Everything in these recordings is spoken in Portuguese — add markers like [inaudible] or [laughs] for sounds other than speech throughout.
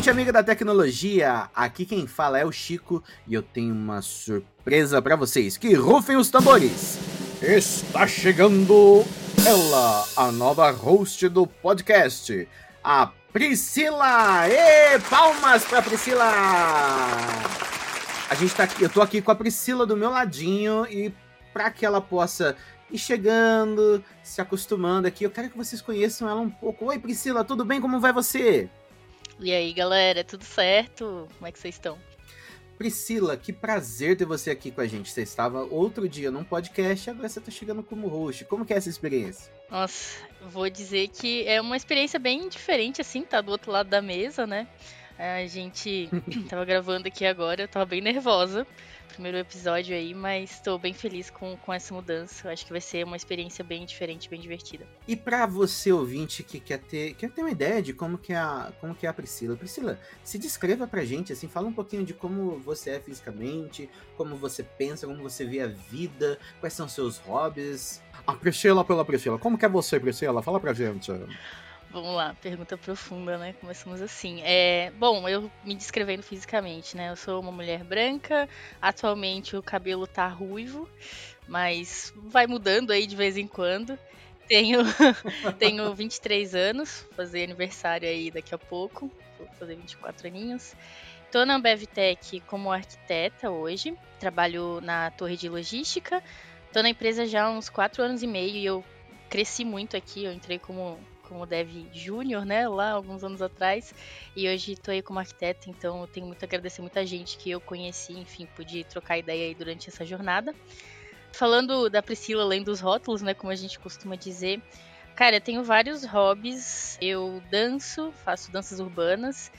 gente amiga da tecnologia! Aqui quem fala é o Chico e eu tenho uma surpresa para vocês. Que rufem os tambores! Está chegando ela, a nova host do podcast, a Priscila! E palmas para Priscila! A gente tá aqui, eu tô aqui com a Priscila do meu ladinho e para que ela possa ir chegando, se acostumando aqui, eu quero que vocês conheçam ela um pouco. Oi, Priscila, tudo bem? Como vai você? E aí, galera, tudo certo? Como é que vocês estão? Priscila, que prazer ter você aqui com a gente. Você estava outro dia num podcast, agora você está chegando como host. Como que é essa experiência? Nossa, vou dizer que é uma experiência bem diferente, assim, tá do outro lado da mesa, né? A gente tava gravando aqui agora, eu tava bem nervosa, primeiro episódio aí, mas estou bem feliz com, com essa mudança. Eu acho que vai ser uma experiência bem diferente, bem divertida. E para você ouvinte que quer ter, quer ter uma ideia de como que é a, como que é a Priscila, Priscila, se descreva pra gente, assim, fala um pouquinho de como você é fisicamente, como você pensa, como você vê a vida, quais são seus hobbies. A Priscila pela Priscila, como que é você, Priscila? Fala pra gente. Vamos lá, pergunta profunda, né? Começamos assim. É, bom, eu me descrevendo fisicamente, né? Eu sou uma mulher branca, atualmente o cabelo tá ruivo, mas vai mudando aí de vez em quando. Tenho, [laughs] tenho 23 anos, fazer aniversário aí daqui a pouco, vou fazer 24 aninhos. Tô na Bevtech como arquiteta hoje, trabalho na torre de logística. Tô na empresa já há uns 4 anos e meio e eu cresci muito aqui, eu entrei como como dev júnior, né, lá alguns anos atrás, e hoje estou aí como arquiteta, então eu tenho muito a agradecer muita gente que eu conheci, enfim, pude trocar ideia aí durante essa jornada. Falando da Priscila além dos rótulos, né, como a gente costuma dizer, cara, eu tenho vários hobbies, eu danço, faço danças urbanas,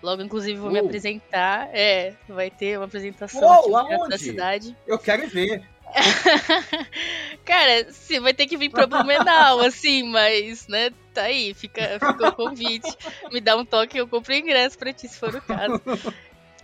Logo, inclusive, vou uh. me apresentar. É, vai ter uma apresentação Uou, aqui da cidade. Eu quero ver. [laughs] Cara, você vai ter que vir pra Blumenau, assim, mas, né, tá aí, fica, fica o convite. Me dá um toque eu compro o ingresso pra ti, se for o caso.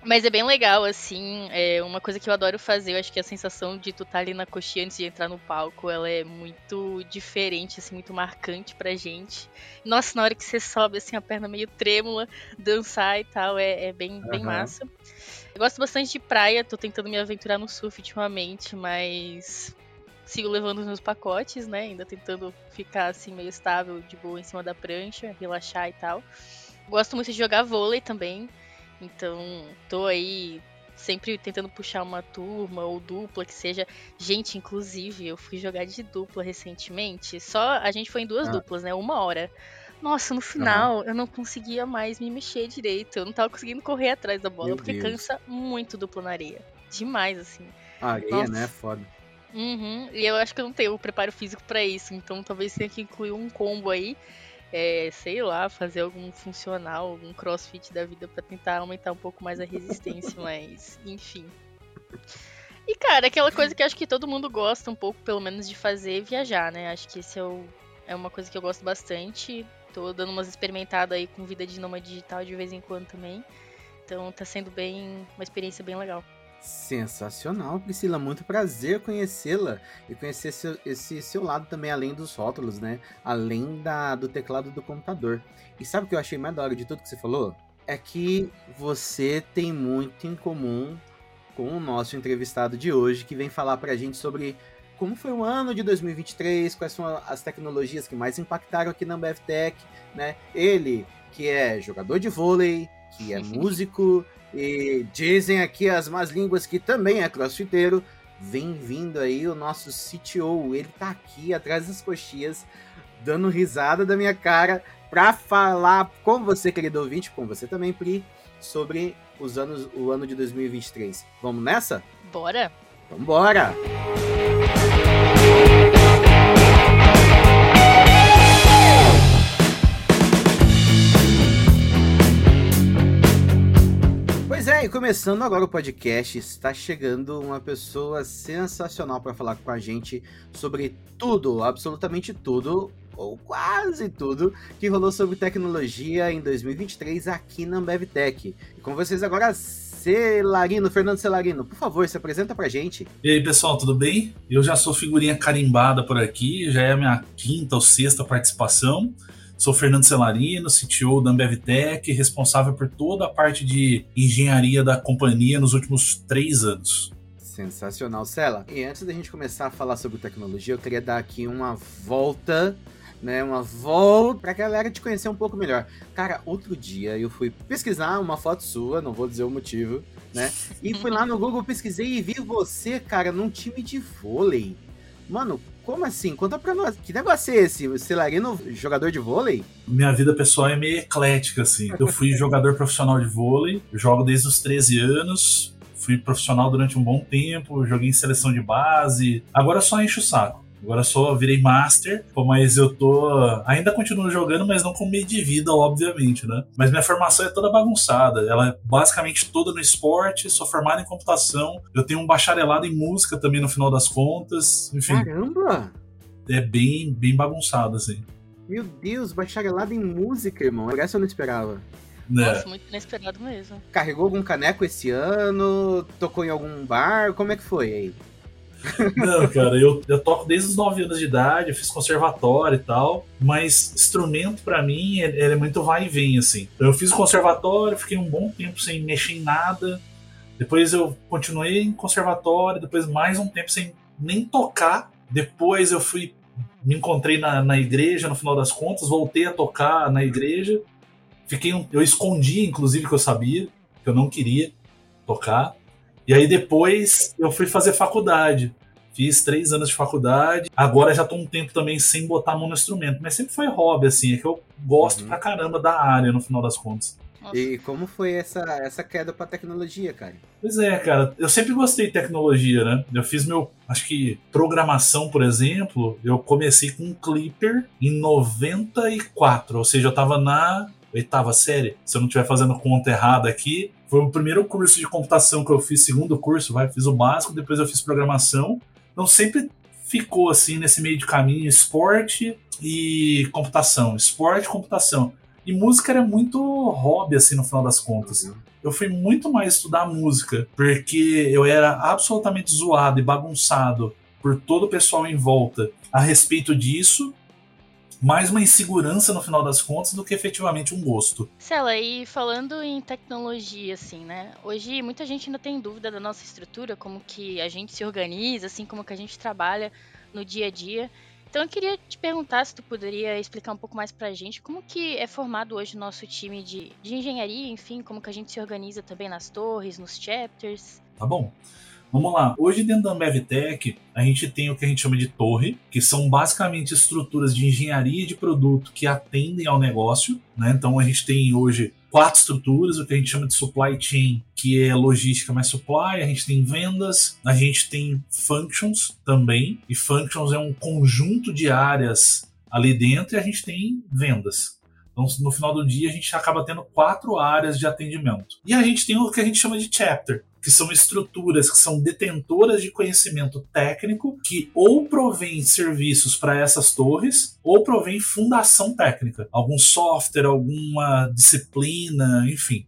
Mas é bem legal, assim, é uma coisa que eu adoro fazer, eu acho que a sensação de tu estar tá ali na coxinha antes de entrar no palco, ela é muito diferente, assim, muito marcante pra gente. Nossa, na hora que você sobe, assim, a perna meio trêmula, dançar e tal, é, é bem, uhum. bem massa. Eu gosto bastante de praia, tô tentando me aventurar no surf ultimamente, mas sigo levando os meus pacotes, né? Ainda tentando ficar assim meio estável, de boa em cima da prancha, relaxar e tal. Gosto muito de jogar vôlei também. Então, tô aí sempre tentando puxar uma turma ou dupla que seja. Gente, inclusive, eu fui jogar de dupla recentemente. Só a gente foi em duas ah. duplas, né? Uma hora. Nossa, no final uhum. eu não conseguia mais me mexer direito. Eu não tava conseguindo correr atrás da bola, Meu porque Deus. cansa muito dupla na areia. Demais, assim. areia, Nossa. né? Foda. Uhum. E eu acho que eu não tenho o preparo físico para isso. Então talvez tenha que incluir um combo aí. É, sei lá, fazer algum funcional, algum crossfit da vida para tentar aumentar um pouco mais a resistência, [laughs] mas enfim. E cara, aquela coisa que acho que todo mundo gosta um pouco, pelo menos, de fazer, viajar, né? Acho que esse é, o, é uma coisa que eu gosto bastante. Tô dando umas experimentadas aí com vida de nômade digital de vez em quando também. Então tá sendo bem uma experiência bem legal. Sensacional, Priscila. Muito prazer conhecê-la e conhecer seu, esse seu lado também, além dos rótulos, né? Além da, do teclado do computador. E sabe o que eu achei mais da hora de tudo que você falou? É que você tem muito em comum com o nosso entrevistado de hoje, que vem falar pra gente sobre como foi o ano de 2023, quais são as tecnologias que mais impactaram aqui na BFTech, né? Ele, que é jogador de vôlei, que é músico, e dizem aqui as más línguas que também é crossfiteiro, vem vindo aí o nosso CTO, ele tá aqui atrás das coxias, dando risada da minha cara, para falar com você, querido ouvinte, com você também, Pri, sobre os anos, o ano de 2023. Vamos nessa? Bora! Vambora! Pois é, e começando agora o podcast, está chegando uma pessoa sensacional para falar com a gente sobre tudo, absolutamente tudo, ou quase tudo, que rolou sobre tecnologia em 2023 aqui na AmbevTech. E com vocês agora, Celarino, Fernando Celarino, por favor, se apresenta pra gente. E aí, pessoal, tudo bem? Eu já sou figurinha carimbada por aqui, já é a minha quinta ou sexta participação. Sou Fernando Celarino, CTO da Ambevtech, responsável por toda a parte de engenharia da companhia nos últimos três anos. Sensacional, Cela. E antes da gente começar a falar sobre tecnologia, eu queria dar aqui uma volta né, uma volta pra galera te conhecer um pouco melhor. Cara, outro dia eu fui pesquisar uma foto sua, não vou dizer o motivo, né? E fui lá no Google, pesquisei e vi você, cara, num time de vôlei. Mano, como assim? Conta pra nós. Que negócio é esse? Celarino, jogador de vôlei? Minha vida pessoal é meio eclética, assim. Eu fui [laughs] jogador profissional de vôlei, jogo desde os 13 anos, fui profissional durante um bom tempo, joguei em seleção de base. Agora só encho o saco. Agora só virei master, mas eu tô. Ainda continuo jogando, mas não com meio de vida, obviamente, né? Mas minha formação é toda bagunçada. Ela é basicamente toda no esporte, sou formado em computação. Eu tenho um bacharelado em música também no final das contas. Enfim. Caramba! É bem, bem bagunçado, assim. Meu Deus, bacharelado em música, irmão. Essa eu não esperava. É. Nossa, muito inesperado mesmo. Carregou algum caneco esse ano? Tocou em algum bar? Como é que foi aí? Não, cara, eu, eu toco desde os 9 anos de idade, eu fiz conservatório e tal, mas instrumento para mim ele, é muito vai e vem, assim. Eu fiz o conservatório, fiquei um bom tempo sem mexer em nada, depois eu continuei em conservatório, depois mais um tempo sem nem tocar, depois eu fui, me encontrei na, na igreja no final das contas, voltei a tocar na igreja, fiquei um, eu escondi, inclusive, que eu sabia, que eu não queria tocar. E aí depois eu fui fazer faculdade. Fiz três anos de faculdade. Agora já tô um tempo também sem botar a mão no instrumento. Mas sempre foi hobby, assim. É que eu gosto uhum. pra caramba da área, no final das contas. E como foi essa, essa queda pra tecnologia, cara? Pois é, cara. Eu sempre gostei de tecnologia, né? Eu fiz meu, acho que programação, por exemplo, eu comecei com um Clipper em 94. Ou seja, eu tava na oitava série. Se eu não estiver fazendo conta errada aqui, foi o primeiro curso de computação que eu fiz, segundo curso, vai, fiz o básico, depois eu fiz programação. Então sempre ficou assim nesse meio de caminho esporte e computação, esporte e computação. E música era muito hobby assim no final das contas. Uhum. Eu fui muito mais estudar música, porque eu era absolutamente zoado e bagunçado por todo o pessoal em volta a respeito disso mais uma insegurança no final das contas do que efetivamente um gosto. Cela, e falando em tecnologia, assim, né? Hoje muita gente ainda tem dúvida da nossa estrutura, como que a gente se organiza, assim, como que a gente trabalha no dia a dia. Então eu queria te perguntar se tu poderia explicar um pouco mais pra gente como que é formado hoje o nosso time de, de engenharia, enfim, como que a gente se organiza também nas torres, nos chapters. Tá bom. Vamos lá. Hoje dentro da Ambevtech, a gente tem o que a gente chama de torre, que são basicamente estruturas de engenharia de produto que atendem ao negócio. Né? Então a gente tem hoje quatro estruturas, o que a gente chama de supply chain, que é logística mais supply, a gente tem vendas, a gente tem functions também, e functions é um conjunto de áreas ali dentro e a gente tem vendas. Então, no final do dia, a gente acaba tendo quatro áreas de atendimento. E a gente tem o que a gente chama de chapter, que são estruturas que são detentoras de conhecimento técnico, que ou provém serviços para essas torres, ou provém fundação técnica, algum software, alguma disciplina, enfim.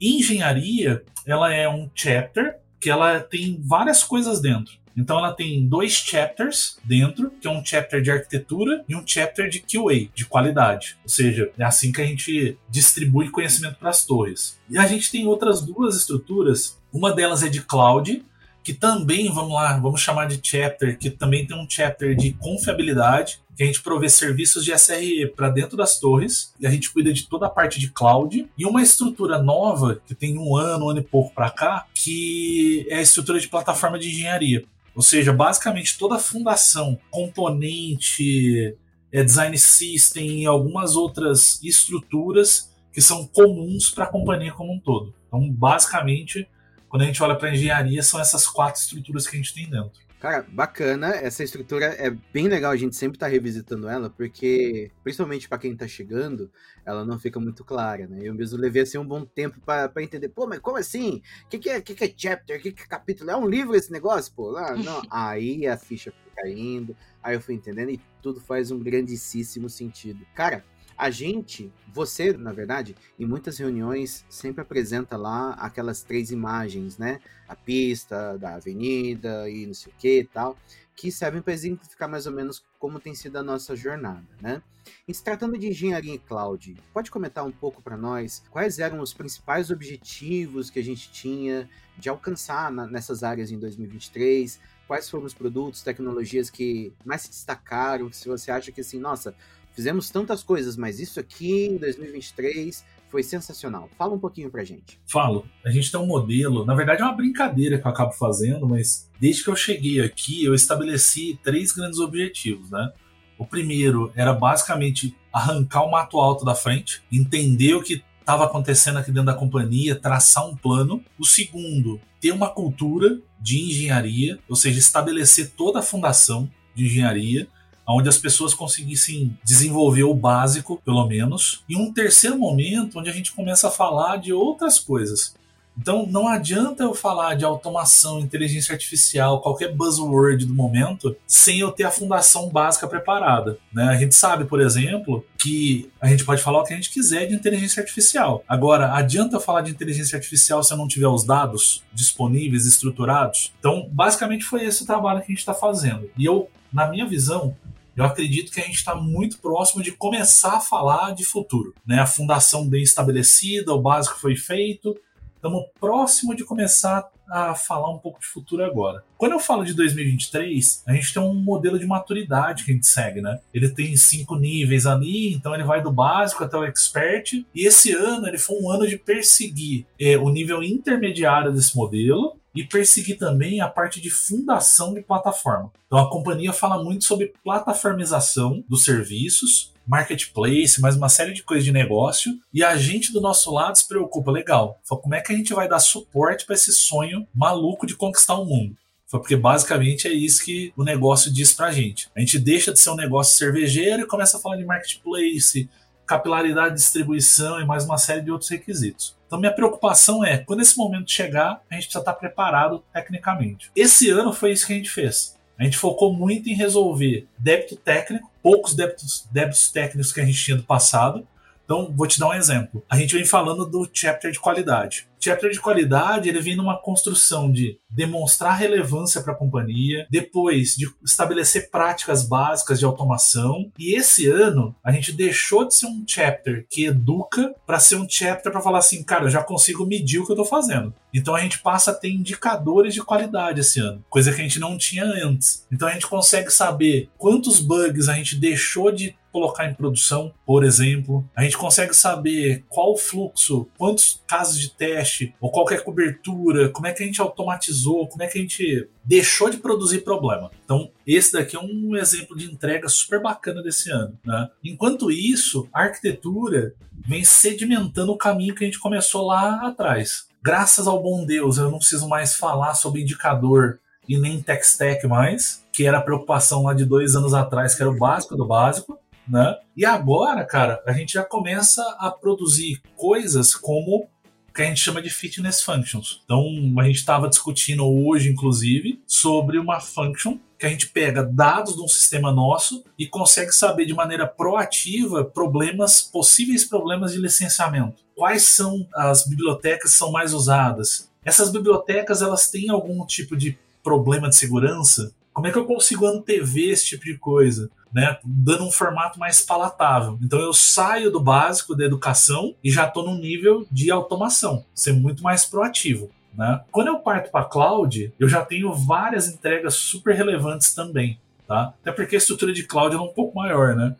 Engenharia, ela é um chapter que ela tem várias coisas dentro. Então ela tem dois chapters dentro, que é um chapter de arquitetura e um chapter de QA, de qualidade. Ou seja, é assim que a gente distribui conhecimento para as torres. E a gente tem outras duas estruturas. Uma delas é de cloud, que também, vamos lá, vamos chamar de chapter, que também tem um chapter de confiabilidade, que a gente provê serviços de SRE para dentro das torres, e a gente cuida de toda a parte de cloud, e uma estrutura nova, que tem um ano, um ano e pouco para cá, que é a estrutura de plataforma de engenharia. Ou seja, basicamente toda a fundação, componente, é, design system e algumas outras estruturas que são comuns para a companhia como um todo. Então, basicamente, quando a gente olha para engenharia, são essas quatro estruturas que a gente tem dentro. Cara, bacana. Essa estrutura é bem legal, a gente sempre tá revisitando ela, porque, principalmente para quem tá chegando, ela não fica muito clara, né? Eu mesmo levei assim um bom tempo para entender. Pô, mas como assim? O que, que, é, que, que é chapter? O que, que é capítulo? É um livro esse negócio, pô? Lá, [laughs] não. Aí a ficha foi caindo, aí eu fui entendendo e tudo faz um grandíssimo sentido. Cara, a gente, você, na verdade, em muitas reuniões sempre apresenta lá aquelas três imagens, né? A pista da avenida e não sei o que e tal. que servem para exemplificar mais ou menos como tem sido a nossa jornada, né? E se tratando de engenharia em cloud, pode comentar um pouco para nós quais eram os principais objetivos que a gente tinha de alcançar na, nessas áreas em 2023? Quais foram os produtos, tecnologias que mais se destacaram? Se você acha que assim, nossa, fizemos tantas coisas, mas isso aqui em 2023 foi sensacional. Fala um pouquinho pra gente. Falo. A gente tem um modelo, na verdade é uma brincadeira que eu acabo fazendo, mas desde que eu cheguei aqui, eu estabeleci três grandes objetivos, né? O primeiro era basicamente arrancar o mato alto da frente, entender o que estava acontecendo aqui dentro da companhia, traçar um plano. O segundo, ter uma cultura de engenharia, ou seja, estabelecer toda a fundação de engenharia onde as pessoas conseguissem desenvolver o básico, pelo menos, e um terceiro momento onde a gente começa a falar de outras coisas. Então não adianta eu falar de automação, inteligência artificial, qualquer buzzword do momento, sem eu ter a fundação básica preparada. Né? A gente sabe, por exemplo, que a gente pode falar o que a gente quiser de inteligência artificial. Agora, adianta eu falar de inteligência artificial se eu não tiver os dados disponíveis, estruturados? Então, basicamente foi esse o trabalho que a gente está fazendo. E eu, na minha visão, eu acredito que a gente está muito próximo de começar a falar de futuro. Né? A fundação bem estabelecida, o básico foi feito, estamos próximo de começar a falar um pouco de futuro agora. Quando eu falo de 2023, a gente tem um modelo de maturidade que a gente segue, né? Ele tem cinco níveis ali, então ele vai do básico até o expert. E esse ano ele foi um ano de perseguir é, o nível intermediário desse modelo e perseguir também a parte de fundação de plataforma. Então a companhia fala muito sobre plataformização dos serviços, marketplace, mais uma série de coisas de negócio, e a gente do nosso lado se preocupa, legal, como é que a gente vai dar suporte para esse sonho maluco de conquistar o mundo? Porque basicamente é isso que o negócio diz pra gente. A gente deixa de ser um negócio cervejeiro e começa a falar de marketplace, capilaridade de distribuição e mais uma série de outros requisitos. Então, minha preocupação é, quando esse momento chegar, a gente precisa estar preparado tecnicamente. Esse ano foi isso que a gente fez. A gente focou muito em resolver débito técnico, poucos débitos, débitos técnicos que a gente tinha do passado. Então, vou te dar um exemplo. A gente vem falando do chapter de qualidade chapter de qualidade ele vem numa construção de demonstrar relevância para a companhia, depois de estabelecer práticas básicas de automação. E esse ano a gente deixou de ser um chapter que educa para ser um chapter para falar assim, cara, eu já consigo medir o que eu estou fazendo. Então a gente passa a ter indicadores de qualidade esse ano, coisa que a gente não tinha antes. Então a gente consegue saber quantos bugs a gente deixou de colocar em produção, por exemplo. A gente consegue saber qual o fluxo, quantos casos de teste ou qualquer cobertura, como é que a gente automatizou, como é que a gente deixou de produzir problema. Então, esse daqui é um exemplo de entrega super bacana desse ano. Né? Enquanto isso, a arquitetura vem sedimentando o caminho que a gente começou lá atrás. Graças ao bom Deus, eu não preciso mais falar sobre indicador e nem tech stack mais, que era a preocupação lá de dois anos atrás, que era o básico do básico né? E agora, cara, a gente já começa a produzir coisas como que a gente chama de fitness functions. Então, a gente estava discutindo hoje, inclusive, sobre uma function que a gente pega dados de um sistema nosso e consegue saber de maneira proativa problemas, possíveis problemas de licenciamento. Quais são as bibliotecas que são mais usadas? Essas bibliotecas elas têm algum tipo de problema de segurança? Como é que eu consigo antever esse tipo de coisa? Né, dando um formato mais palatável. Então eu saio do básico da educação e já estou no nível de automação, ser muito mais proativo. Né? Quando eu parto para cloud, eu já tenho várias entregas super relevantes também. Tá? Até porque a estrutura de cloud é um pouco maior. Né?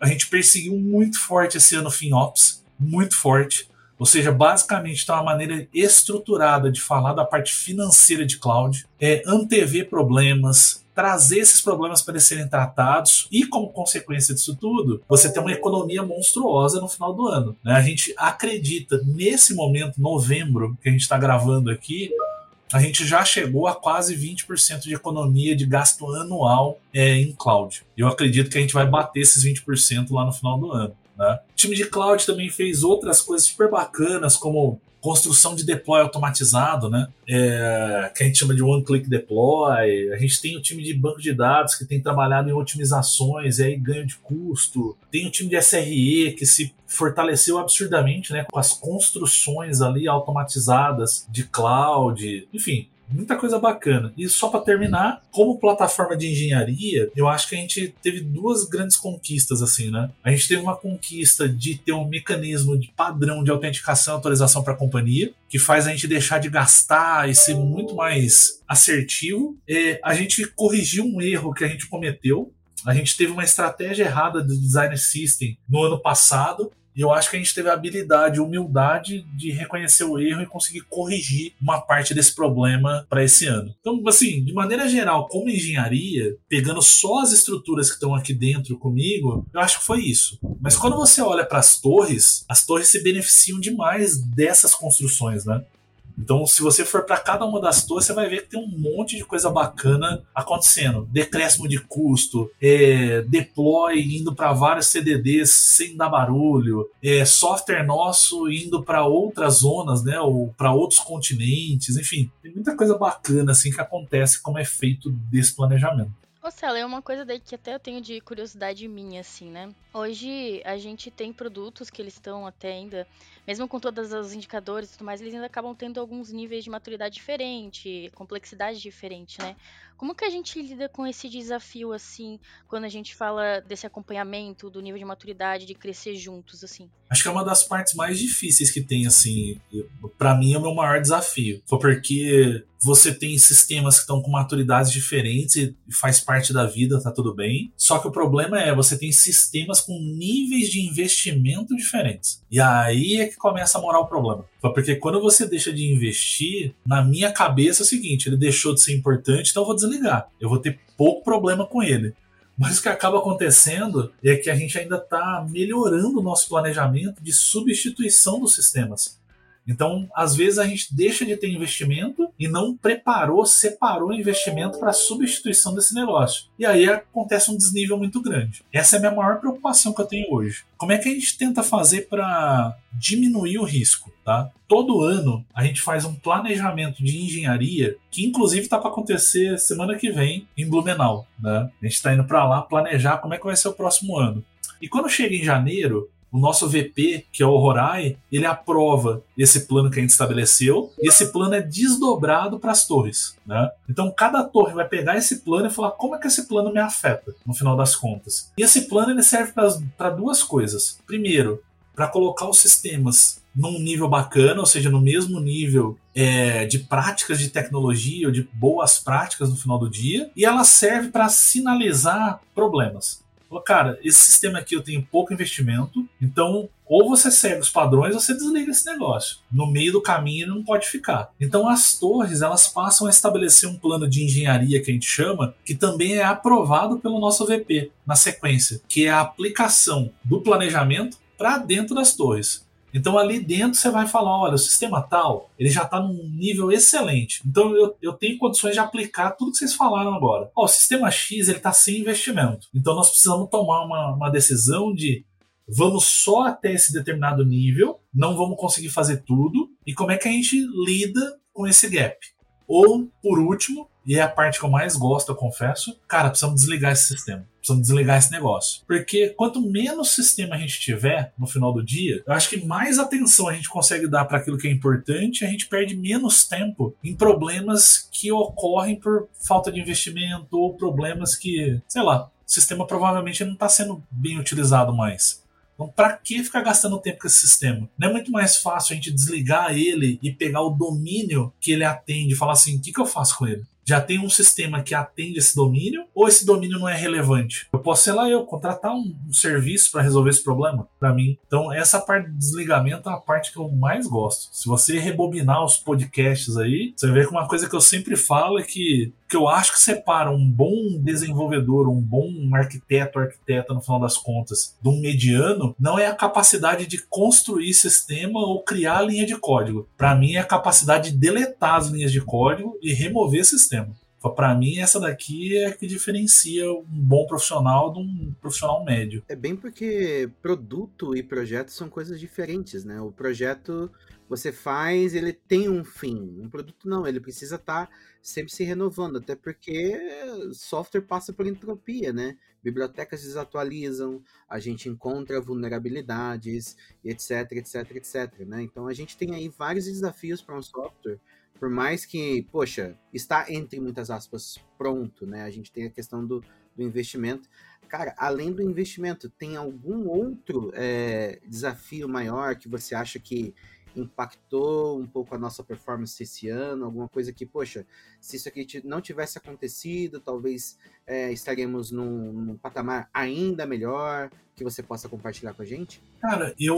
A gente perseguiu muito forte esse ano FinOps, muito forte. Ou seja, basicamente está uma maneira estruturada de falar da parte financeira de cloud, é antever problemas, trazer esses problemas para serem tratados e, como consequência disso tudo, você tem uma economia monstruosa no final do ano. Né? A gente acredita, nesse momento, novembro, que a gente está gravando aqui, a gente já chegou a quase 20% de economia de gasto anual é, em cloud. Eu acredito que a gente vai bater esses 20% lá no final do ano. Né? O time de cloud também fez outras coisas super bacanas, como construção de deploy automatizado, né? É, que a gente chama de one click deploy. A gente tem o time de banco de dados que tem trabalhado em otimizações e aí ganho de custo. Tem o time de SRE que se fortaleceu absurdamente, né? Com as construções ali automatizadas de cloud. Enfim, Muita coisa bacana. E só para terminar, como plataforma de engenharia, eu acho que a gente teve duas grandes conquistas assim, né? A gente teve uma conquista de ter um mecanismo de padrão de autenticação e autorização para a companhia, que faz a gente deixar de gastar e ser muito mais assertivo. É, a gente corrigiu um erro que a gente cometeu. A gente teve uma estratégia errada do design system no ano passado e eu acho que a gente teve a habilidade, humildade de reconhecer o erro e conseguir corrigir uma parte desse problema para esse ano. Então, assim, de maneira geral, como engenharia, pegando só as estruturas que estão aqui dentro comigo, eu acho que foi isso. Mas quando você olha para as torres, as torres se beneficiam demais dessas construções, né? Então, se você for para cada uma das torres, você vai ver que tem um monte de coisa bacana acontecendo. Decréscimo de custo, é, deploy indo para vários CDDs sem dar barulho, é, software nosso indo para outras zonas, né, ou para outros continentes, enfim, tem muita coisa bacana assim que acontece como é feito desse planejamento. Ô, Cela, é uma coisa daí que até eu tenho de curiosidade minha, assim, né? Hoje a gente tem produtos que eles estão até ainda, mesmo com todos os indicadores e tudo mais, eles ainda acabam tendo alguns níveis de maturidade diferente, complexidade diferente, né? Como que a gente lida com esse desafio, assim, quando a gente fala desse acompanhamento, do nível de maturidade, de crescer juntos, assim? Acho que é uma das partes mais difíceis que tem, assim, para mim é o meu maior desafio. Foi porque você tem sistemas que estão com maturidades diferentes e faz parte da vida, tá tudo bem. Só que o problema é, você tem sistemas com níveis de investimento diferentes. E aí é que começa a morar o problema. Porque quando você deixa de investir, na minha cabeça é o seguinte: ele deixou de ser importante, então eu vou desligar. Eu vou ter pouco problema com ele. Mas o que acaba acontecendo é que a gente ainda está melhorando o nosso planejamento de substituição dos sistemas. Então, às vezes a gente deixa de ter investimento e não preparou, separou o investimento para a substituição desse negócio. E aí acontece um desnível muito grande. Essa é a minha maior preocupação que eu tenho hoje. Como é que a gente tenta fazer para diminuir o risco, tá? Todo ano a gente faz um planejamento de engenharia que inclusive está para acontecer semana que vem em Blumenau, né? A gente está indo para lá planejar como é que vai ser o próximo ano. E quando chega em janeiro, o nosso VP, que é o Horai, ele aprova esse plano que a gente estabeleceu e esse plano é desdobrado para as torres. Né? Então cada torre vai pegar esse plano e falar como é que esse plano me afeta no final das contas. E esse plano ele serve para duas coisas. Primeiro, para colocar os sistemas num nível bacana, ou seja, no mesmo nível é, de práticas de tecnologia ou de boas práticas no final do dia, e ela serve para sinalizar problemas. Falou, cara, esse sistema aqui eu tenho pouco investimento, então ou você segue os padrões ou você desliga esse negócio. No meio do caminho não pode ficar. Então as torres elas passam a estabelecer um plano de engenharia que a gente chama, que também é aprovado pelo nosso VP na sequência, que é a aplicação do planejamento para dentro das torres. Então ali dentro você vai falar, olha, o sistema tal, ele já está num nível excelente. Então eu, eu tenho condições de aplicar tudo que vocês falaram agora. Ó, o sistema X ele está sem investimento. Então nós precisamos tomar uma, uma decisão de vamos só até esse determinado nível, não vamos conseguir fazer tudo, e como é que a gente lida com esse gap. Ou, por último, e é a parte que eu mais gosto, eu confesso, cara, precisamos desligar esse sistema. Precisamos desligar esse negócio. Porque quanto menos sistema a gente tiver no final do dia, eu acho que mais atenção a gente consegue dar para aquilo que é importante, a gente perde menos tempo em problemas que ocorrem por falta de investimento ou problemas que, sei lá, o sistema provavelmente não está sendo bem utilizado mais. Então, para que ficar gastando tempo com esse sistema? Não é muito mais fácil a gente desligar ele e pegar o domínio que ele atende e falar assim: o que, que eu faço com ele? Já tem um sistema que atende esse domínio ou esse domínio não é relevante? Eu posso, sei lá, eu contratar um, um serviço para resolver esse problema para mim. Então, essa parte de desligamento é a parte que eu mais gosto. Se você rebobinar os podcasts aí, você vê que uma coisa que eu sempre falo é que que eu acho que separa um bom desenvolvedor, um bom arquiteto, arquiteta no final das contas, de um mediano, não é a capacidade de construir sistema ou criar linha de código. Para mim é a capacidade de deletar as linhas de código e remover sistema. Para mim, essa daqui é que diferencia um bom profissional de um profissional médio. É bem porque produto e projeto são coisas diferentes, né? O projeto você faz, ele tem um fim. Um produto não, ele precisa estar tá sempre se renovando, até porque software passa por entropia, né? Bibliotecas desatualizam, a gente encontra vulnerabilidades, etc, etc, etc, né? Então a gente tem aí vários desafios para um software por mais que, poxa, está entre muitas aspas pronto, né? A gente tem a questão do, do investimento. Cara, além do investimento, tem algum outro é, desafio maior que você acha que impactou um pouco a nossa performance esse ano? Alguma coisa que, poxa, se isso aqui não tivesse acontecido, talvez é, estaríamos num, num, patamar ainda melhor que você possa compartilhar com a gente? Cara, eu.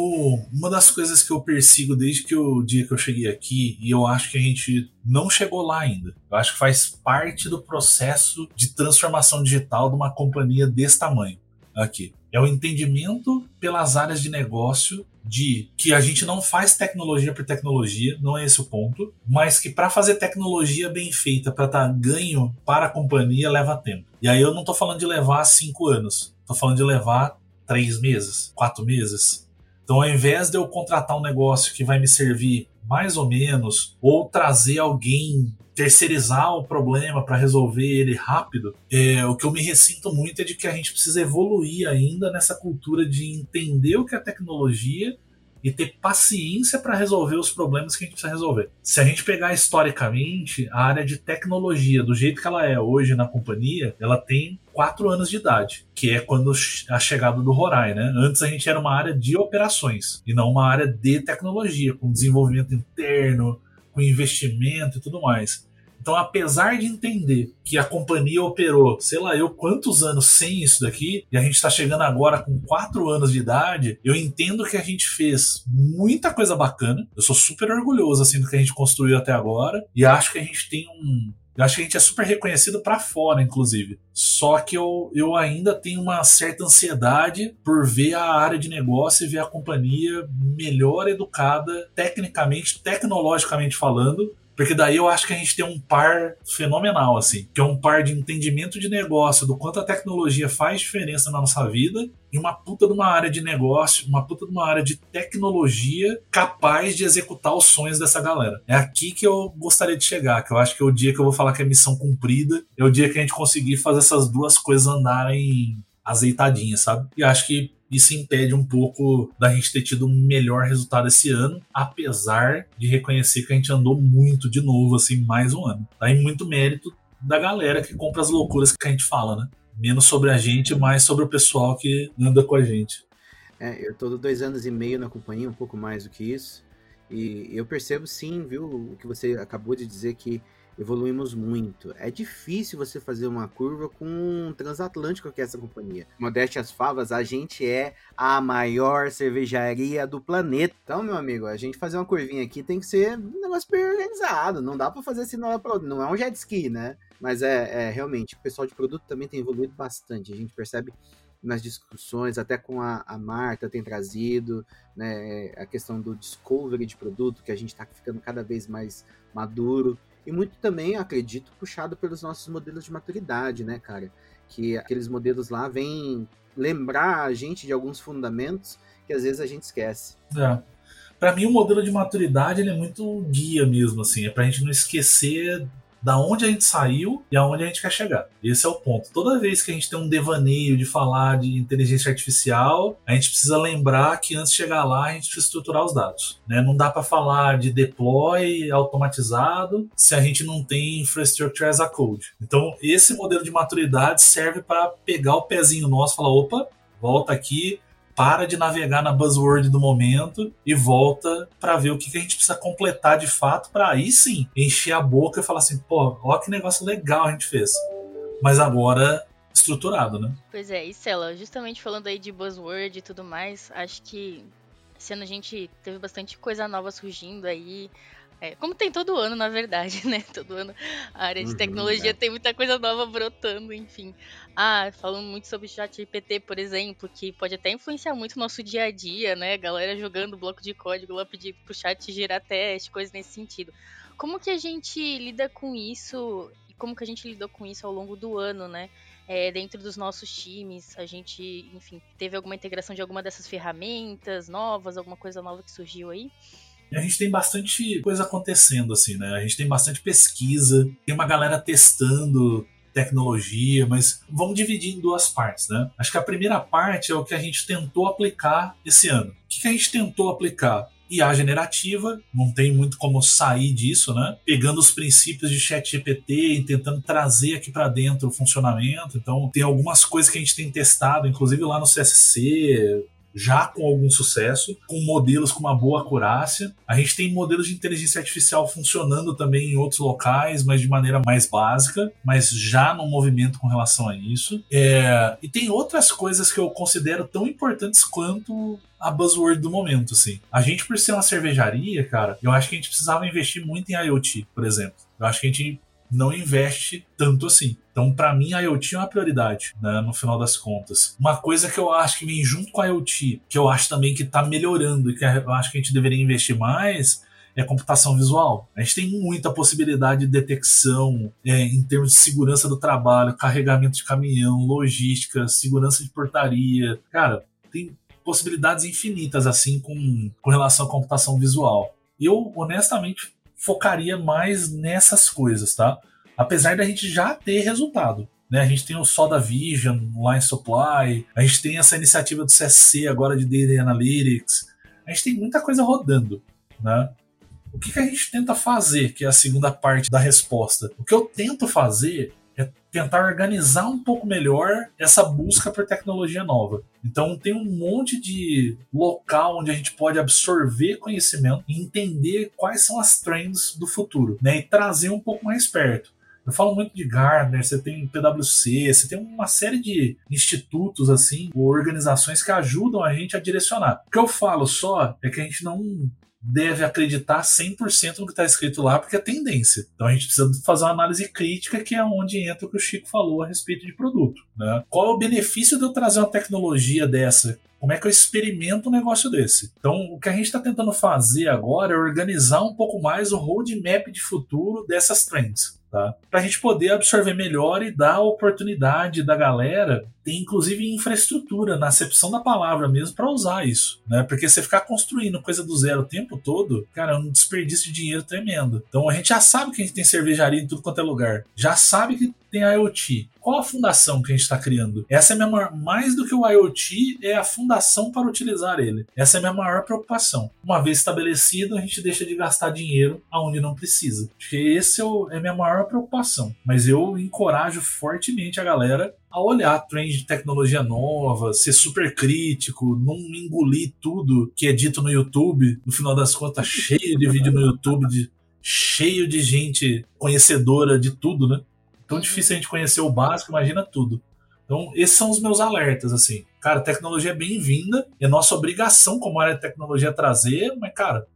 Uma das coisas que eu persigo desde que o dia que eu cheguei aqui, e eu acho que a gente não chegou lá ainda. Eu acho que faz parte do processo de transformação digital de uma companhia desse tamanho aqui. É o entendimento pelas áreas de negócio de que a gente não faz tecnologia por tecnologia, não é esse o ponto, mas que para fazer tecnologia bem feita, para dar ganho para a companhia, leva tempo. E aí eu não estou falando de levar cinco anos, estou falando de levar três meses, quatro meses. Então, ao invés de eu contratar um negócio que vai me servir mais ou menos, ou trazer alguém terceirizar o problema para resolver ele rápido, é, o que eu me ressinto muito é de que a gente precisa evoluir ainda nessa cultura de entender o que é tecnologia e ter paciência para resolver os problemas que a gente precisa resolver. Se a gente pegar historicamente, a área de tecnologia, do jeito que ela é hoje na companhia, ela tem quatro anos de idade, que é quando a chegada do Rorai, né? Antes a gente era uma área de operações e não uma área de tecnologia, com desenvolvimento interno, com investimento e tudo mais. Então, apesar de entender que a companhia operou, sei lá eu quantos anos sem isso daqui, e a gente está chegando agora com quatro anos de idade, eu entendo que a gente fez muita coisa bacana. Eu sou super orgulhoso assim do que a gente construiu até agora, e acho que a gente tem um, eu acho que a gente é super reconhecido para fora, inclusive. Só que eu, eu ainda tenho uma certa ansiedade por ver a área de negócio e ver a companhia melhor educada, tecnicamente, tecnologicamente falando, porque daí eu acho que a gente tem um par fenomenal, assim, que é um par de entendimento de negócio, do quanto a tecnologia faz diferença na nossa vida, e uma puta de uma área de negócio, uma puta de uma área de tecnologia capaz de executar os sonhos dessa galera. É aqui que eu gostaria de chegar, que eu acho que é o dia que eu vou falar que é missão cumprida, é o dia que a gente conseguir fazer essas duas coisas andarem azeitadinhas, sabe? E acho que isso impede um pouco da gente ter tido um melhor resultado esse ano, apesar de reconhecer que a gente andou muito de novo, assim, mais um ano. Tá em muito mérito da galera que compra as loucuras que a gente fala, né? Menos sobre a gente, mais sobre o pessoal que anda com a gente. É, eu tô dois anos e meio na companhia, um pouco mais do que isso. E eu percebo sim, viu, o que você acabou de dizer que evoluímos muito. É difícil você fazer uma curva com um transatlântico que é essa companhia. Modéstia as favas, a gente é a maior cervejaria do planeta. Então, meu amigo, a gente fazer uma curvinha aqui tem que ser um negócio bem organizado. Não dá para fazer assim, não é, não é um jet ski, né? Mas é, é realmente, o pessoal de produto também tem evoluído bastante. A gente percebe nas discussões, até com a, a, Marta tem trazido, né, a questão do discovery de produto, que a gente está ficando cada vez mais maduro e muito também, acredito, puxado pelos nossos modelos de maturidade, né, cara? Que aqueles modelos lá vêm lembrar a gente de alguns fundamentos que às vezes a gente esquece. É. Para mim, o modelo de maturidade ele é muito guia mesmo, assim. É pra gente não esquecer da onde a gente saiu e aonde a gente quer chegar. Esse é o ponto. Toda vez que a gente tem um devaneio de falar de inteligência artificial, a gente precisa lembrar que antes de chegar lá a gente precisa estruturar os dados. Né? Não dá para falar de deploy automatizado se a gente não tem infrastructure as a code. Então, esse modelo de maturidade serve para pegar o pezinho nosso e falar: opa, volta aqui, para de navegar na buzzword do momento e volta para ver o que, que a gente precisa completar de fato para aí sim encher a boca e falar assim, pô, ó que negócio legal a gente fez. Mas agora estruturado, né? Pois é, e Cela, justamente falando aí de buzzword e tudo mais, acho que ano a gente teve bastante coisa nova surgindo aí. É, como tem todo ano, na verdade, [laughs] né? Todo ano a área de uhum, tecnologia é. tem muita coisa nova brotando, enfim. Ah, falando muito sobre chat GPT, por exemplo, que pode até influenciar muito o nosso dia a dia, né? Galera jogando bloco de código lá pedir pro chat girar teste, coisas nesse sentido. Como que a gente lida com isso e como que a gente lidou com isso ao longo do ano, né? É, dentro dos nossos times, a gente, enfim, teve alguma integração de alguma dessas ferramentas novas, alguma coisa nova que surgiu aí? A gente tem bastante coisa acontecendo, assim, né? A gente tem bastante pesquisa, tem uma galera testando tecnologia, mas vamos dividir em duas partes, né? Acho que a primeira parte é o que a gente tentou aplicar esse ano. O que a gente tentou aplicar? IA generativa, não tem muito como sair disso, né? Pegando os princípios de ChatGPT e tentando trazer aqui para dentro o funcionamento. Então, tem algumas coisas que a gente tem testado, inclusive lá no CSC, já com algum sucesso, com modelos com uma boa acurácia. A gente tem modelos de inteligência artificial funcionando também em outros locais, mas de maneira mais básica, mas já no movimento com relação a isso. É... e tem outras coisas que eu considero tão importantes quanto a buzzword do momento, assim. A gente, por ser uma cervejaria, cara, eu acho que a gente precisava investir muito em IoT, por exemplo. Eu acho que a gente não investe tanto assim. Então, para mim, a IoT é uma prioridade, né, no final das contas. Uma coisa que eu acho que vem junto com a IoT, que eu acho também que está melhorando e que eu acho que a gente deveria investir mais, é computação visual. A gente tem muita possibilidade de detecção é, em termos de segurança do trabalho, carregamento de caminhão, logística, segurança de portaria. Cara, tem possibilidades infinitas assim com, com relação à computação visual. Eu, honestamente, focaria mais nessas coisas, tá? Apesar da gente já ter resultado. Né? A gente tem o Soda Vision, Line Supply, a gente tem essa iniciativa do CSC agora de Data Analytics. A gente tem muita coisa rodando, né? O que, que a gente tenta fazer, que é a segunda parte da resposta? O que eu tento fazer é tentar organizar um pouco melhor essa busca por tecnologia nova. Então tem um monte de local onde a gente pode absorver conhecimento e entender quais são as trends do futuro, né? E trazer um pouco mais perto. Eu falo muito de Gardner, você tem PwC, você tem uma série de institutos assim, ou organizações que ajudam a gente a direcionar. O que eu falo só é que a gente não deve acreditar 100% no que está escrito lá, porque é tendência. Então a gente precisa fazer uma análise crítica, que é onde entra o que o Chico falou a respeito de produto. Né? Qual é o benefício de eu trazer uma tecnologia dessa? Como é que eu experimento um negócio desse? Então, o que a gente está tentando fazer agora é organizar um pouco mais o roadmap de futuro dessas trends tá? Para a gente poder absorver melhor e dar a oportunidade da galera ter, inclusive, infraestrutura, na acepção da palavra mesmo, para usar isso, né? Porque você ficar construindo coisa do zero o tempo todo, cara, é um desperdício de dinheiro tremendo. Então a gente já sabe que a gente tem cervejaria em tudo quanto é lugar, já sabe que tem IoT. Qual a fundação que a gente está criando? Essa é a minha maior, mais do que o IoT, é a fundação para utilizar ele. Essa é a minha maior preocupação. Uma vez estabelecido, a gente deixa de gastar dinheiro aonde não precisa. Acho que esse é, o, é a minha maior preocupação. Mas eu encorajo fortemente a galera a olhar trend de tecnologia nova, ser super crítico, não engolir tudo que é dito no YouTube. No final das contas, cheio de vídeo no YouTube, de, cheio de gente conhecedora de tudo, né? Tão difícil a gente conhecer o básico, imagina tudo. Então, esses são os meus alertas, assim. Cara, tecnologia é bem-vinda, é nossa obrigação como área de tecnologia trazer, mas, cara,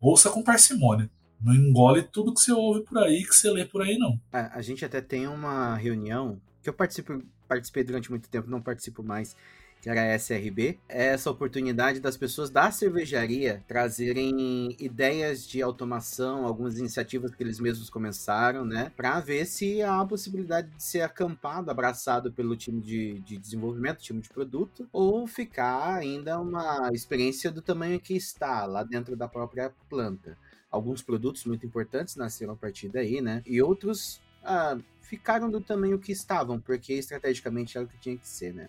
ouça com parcimônia. Não engole tudo que você ouve por aí, que você lê por aí, não. A, é, a gente até tem uma reunião que eu participo, participei durante muito tempo, não participo mais, que era a SRB, é essa oportunidade das pessoas da cervejaria trazerem ideias de automação, algumas iniciativas que eles mesmos começaram, né? Para ver se há a possibilidade de ser acampado, abraçado pelo time de, de desenvolvimento, time de produto, ou ficar ainda uma experiência do tamanho que está lá dentro da própria planta. Alguns produtos muito importantes nasceram a partir daí, né? E outros ah, ficaram do tamanho que estavam, porque estrategicamente era o que tinha que ser, né?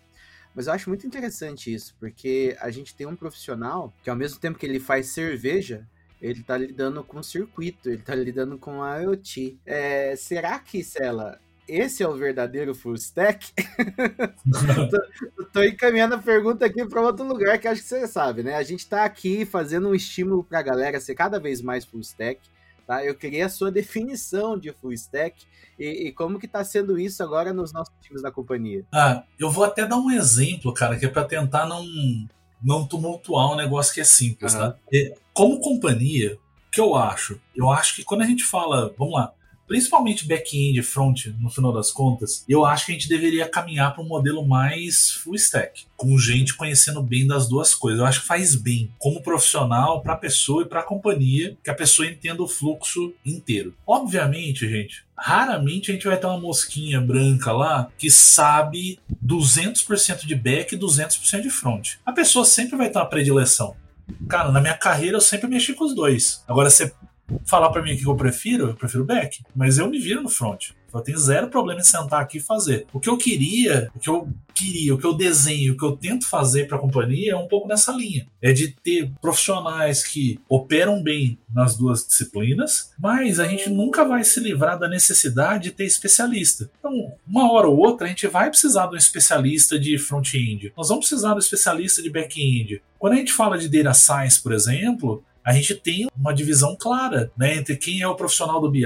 Mas eu acho muito interessante isso, porque a gente tem um profissional que, ao mesmo tempo que ele faz cerveja, ele tá lidando com circuito, ele tá lidando com a IoT. É, será que, Sela, esse é o verdadeiro full stack? [laughs] tô, tô, encaminhando a pergunta aqui para outro lugar que acho que você sabe, né? A gente tá aqui fazendo um estímulo para a galera ser cada vez mais full stack. Tá? Eu queria a sua definição de full stack e, e como que está sendo isso agora nos nossos times da companhia. Ah, eu vou até dar um exemplo, cara, que é para tentar não, não tumultuar um negócio que é simples, uhum. tá? E, como companhia, o que eu acho? Eu acho que quando a gente fala, vamos lá, principalmente back-end e front, no final das contas, eu acho que a gente deveria caminhar para um modelo mais full stack, com gente conhecendo bem das duas coisas. Eu acho que faz bem, como profissional, para a pessoa e para a companhia, que a pessoa entenda o fluxo inteiro. Obviamente, gente, raramente a gente vai ter uma mosquinha branca lá que sabe 200% de back e 200% de front. A pessoa sempre vai ter uma predileção. Cara, na minha carreira eu sempre mexi com os dois. Agora, você falar para mim o que eu prefiro, eu prefiro back, mas eu me viro no front. Eu tenho zero problema em sentar aqui e fazer. O que eu queria, o que eu queria, o que eu desenho, o que eu tento fazer para a companhia é um pouco nessa linha. É de ter profissionais que operam bem nas duas disciplinas, mas a gente nunca vai se livrar da necessidade de ter especialista. Então, uma hora ou outra, a gente vai precisar de um especialista de front-end. Nós vamos precisar do especialista de back-end. Quando a gente fala de data science, por exemplo, a gente tem uma divisão clara né, entre quem é o profissional do BI,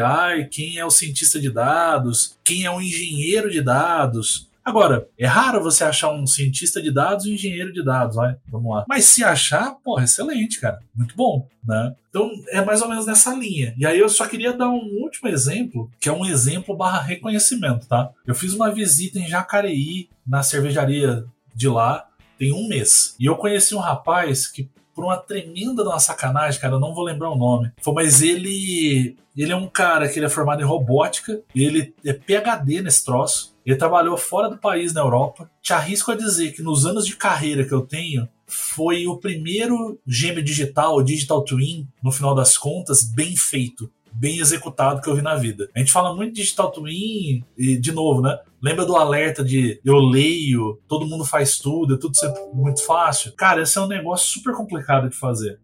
quem é o cientista de dados, quem é o engenheiro de dados. Agora, é raro você achar um cientista de dados e um engenheiro de dados, vai, vamos lá. Mas se achar, porra, excelente, cara, muito bom, né? Então é mais ou menos nessa linha. E aí eu só queria dar um último exemplo, que é um exemplo barra reconhecimento, tá? Eu fiz uma visita em Jacareí, na cervejaria de lá, tem um mês. E eu conheci um rapaz que por uma tremenda uma sacanagem, cara, não vou lembrar o nome. Mas ele ele é um cara que ele é formado em robótica, ele é PhD nesse troço. Ele trabalhou fora do país na Europa. Te arrisco a dizer que nos anos de carreira que eu tenho, foi o primeiro gêmeo digital, o digital twin, no final das contas, bem feito bem executado que eu vi na vida. A gente fala muito de digital twin e, de novo, né? Lembra do alerta de eu leio, todo mundo faz tudo, é tudo muito fácil? Cara, esse é um negócio super complicado de fazer.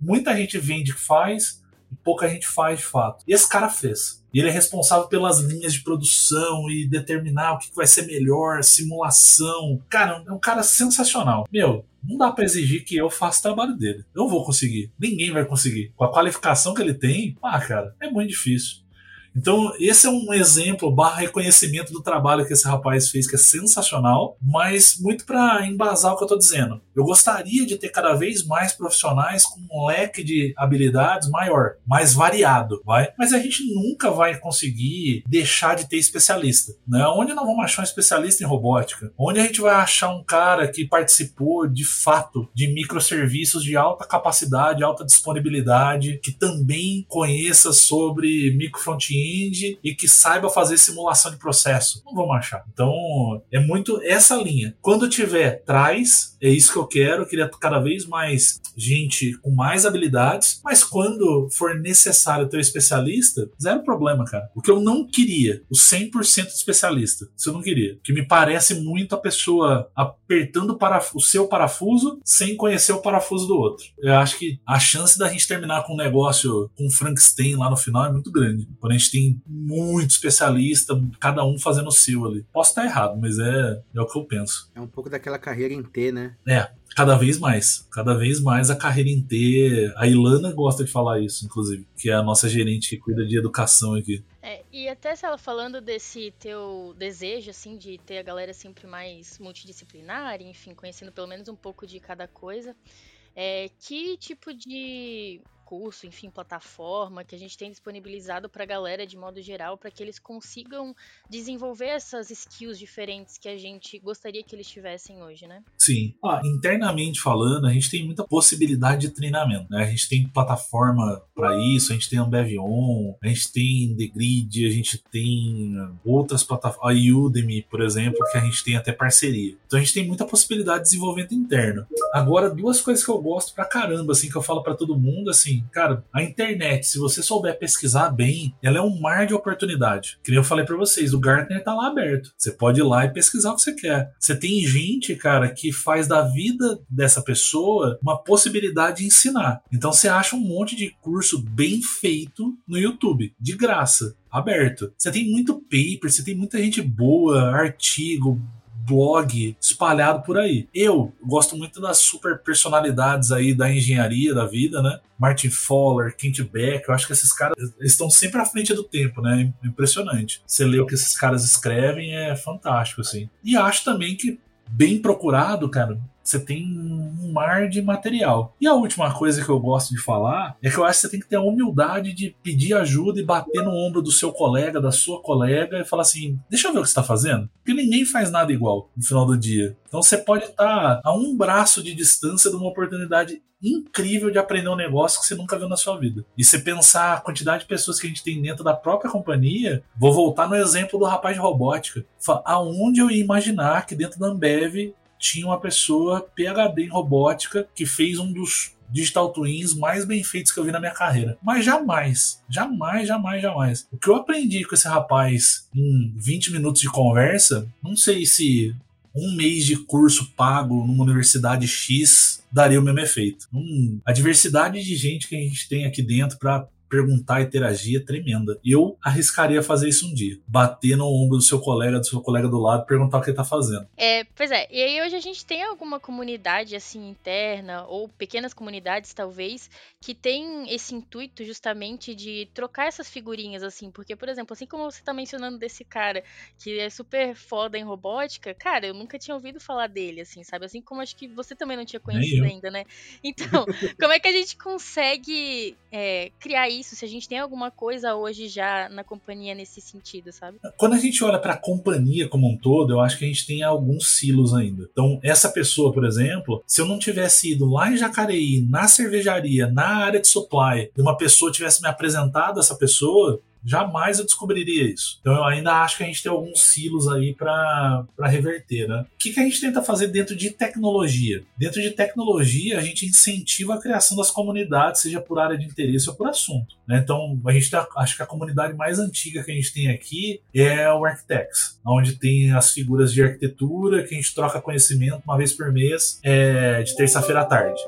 Muita gente vende que faz e pouca gente faz de fato. E esse cara fez. E ele é responsável pelas linhas de produção e determinar o que vai ser melhor, simulação. Cara, é um cara sensacional. Meu, não dá para exigir que eu faça o trabalho dele. Eu não vou conseguir. Ninguém vai conseguir. Com a qualificação que ele tem, ah, cara, é muito difícil. Então, esse é um exemplo barra reconhecimento do trabalho que esse rapaz fez, que é sensacional, mas muito para embasar o que eu estou dizendo. Eu gostaria de ter cada vez mais profissionais com um leque de habilidades maior, mais variado, vai? Mas a gente nunca vai conseguir deixar de ter especialista, né? Onde nós vamos achar um especialista em robótica? Onde a gente vai achar um cara que participou de fato de microserviços de alta capacidade, alta disponibilidade, que também conheça sobre micro front entende e que saiba fazer simulação de processo. Não vamos achar. Então, é muito essa linha. Quando tiver, traz. É isso que eu quero. Eu queria cada vez mais gente com mais habilidades. Mas quando for necessário ter um especialista, zero problema, cara. O que eu não queria, o 100% de especialista. Isso eu não queria. Que me parece muito a pessoa apertando o seu parafuso sem conhecer o parafuso do outro. Eu acho que a chance da gente terminar com um negócio com Frankenstein lá no final é muito grande. Quando a gente tem muito especialista, cada um fazendo o seu ali. Posso estar errado, mas é, é o que eu penso. É um pouco daquela carreira em T, né? É, cada vez mais. Cada vez mais a carreira T. A Ilana gosta de falar isso, inclusive, que é a nossa gerente que cuida de educação aqui. É, e até se ela falando desse teu desejo, assim, de ter a galera sempre mais multidisciplinar, enfim, conhecendo pelo menos um pouco de cada coisa, é, que tipo de curso, enfim, plataforma que a gente tem disponibilizado para a galera de modo geral, para que eles consigam desenvolver essas skills diferentes que a gente gostaria que eles tivessem hoje, né? Sim. Ah, internamente falando, a gente tem muita possibilidade de treinamento, né? A gente tem plataforma para isso, a gente tem Ambev On, a gente tem The Grid, a gente tem outras plataformas, a Udemy, por exemplo, que a gente tem até parceria. Então a gente tem muita possibilidade de desenvolvimento interno. Agora, duas coisas que eu gosto pra caramba, assim, que eu falo para todo mundo, assim, cara, a internet, se você souber pesquisar bem, ela é um mar de oportunidade. Que nem eu falei para vocês, o Gartner tá lá aberto. Você pode ir lá e pesquisar o que você quer. Você tem gente, cara, que faz da vida dessa pessoa uma possibilidade de ensinar. Então você acha um monte de curso bem feito no YouTube, de graça aberto. Você tem muito paper, você tem muita gente boa, artigo, blog espalhado por aí. Eu gosto muito das super personalidades aí da engenharia da vida, né? Martin Fowler, Kent Beck, eu acho que esses caras estão sempre à frente do tempo, né? Impressionante. Você lê o que esses caras escrevem, é fantástico, assim. E acho também que bem procurado, cara, você tem um mar de material. E a última coisa que eu gosto de falar é que eu acho que você tem que ter a humildade de pedir ajuda e bater no ombro do seu colega, da sua colega e falar assim: deixa eu ver o que você está fazendo. Porque ninguém faz nada igual no final do dia. Então você pode estar a um braço de distância de uma oportunidade incrível de aprender um negócio que você nunca viu na sua vida. E você pensar a quantidade de pessoas que a gente tem dentro da própria companhia, vou voltar no exemplo do rapaz de robótica. Aonde eu ia imaginar que dentro da Ambev tinha uma pessoa PhD em robótica que fez um dos digital twins mais bem feitos que eu vi na minha carreira. Mas jamais, jamais, jamais, jamais. O que eu aprendi com esse rapaz em 20 minutos de conversa, não sei se um mês de curso pago numa universidade X daria o mesmo efeito. Hum, a diversidade de gente que a gente tem aqui dentro para perguntar, interagir é tremenda. Eu arriscaria fazer isso um dia. Bater no ombro do seu colega, do seu colega do lado, perguntar o que ele tá fazendo. É, pois é. E aí hoje a gente tem alguma comunidade assim interna, ou pequenas comunidades talvez, que tem esse intuito justamente de trocar essas figurinhas, assim. Porque, por exemplo, assim como você tá mencionando desse cara que é super foda em robótica, cara, eu nunca tinha ouvido falar dele, assim, sabe? Assim como acho que você também não tinha conhecido ainda, né? Então, [laughs] como é que a gente consegue é, criar isso? Isso, se a gente tem alguma coisa hoje já na companhia nesse sentido, sabe? Quando a gente olha para a companhia como um todo, eu acho que a gente tem alguns silos ainda. Então, essa pessoa, por exemplo, se eu não tivesse ido lá em Jacareí, na cervejaria, na área de supply, e uma pessoa tivesse me apresentado essa pessoa, jamais eu descobriria isso. Então eu ainda acho que a gente tem alguns silos aí para reverter, né? O que, que a gente tenta fazer dentro de tecnologia? Dentro de tecnologia, a gente incentiva a criação das comunidades, seja por área de interesse ou por assunto. Né? Então, a gente tá, acho que a comunidade mais antiga que a gente tem aqui é o Architects, onde tem as figuras de arquitetura que a gente troca conhecimento uma vez por mês, é, de terça-feira à tarde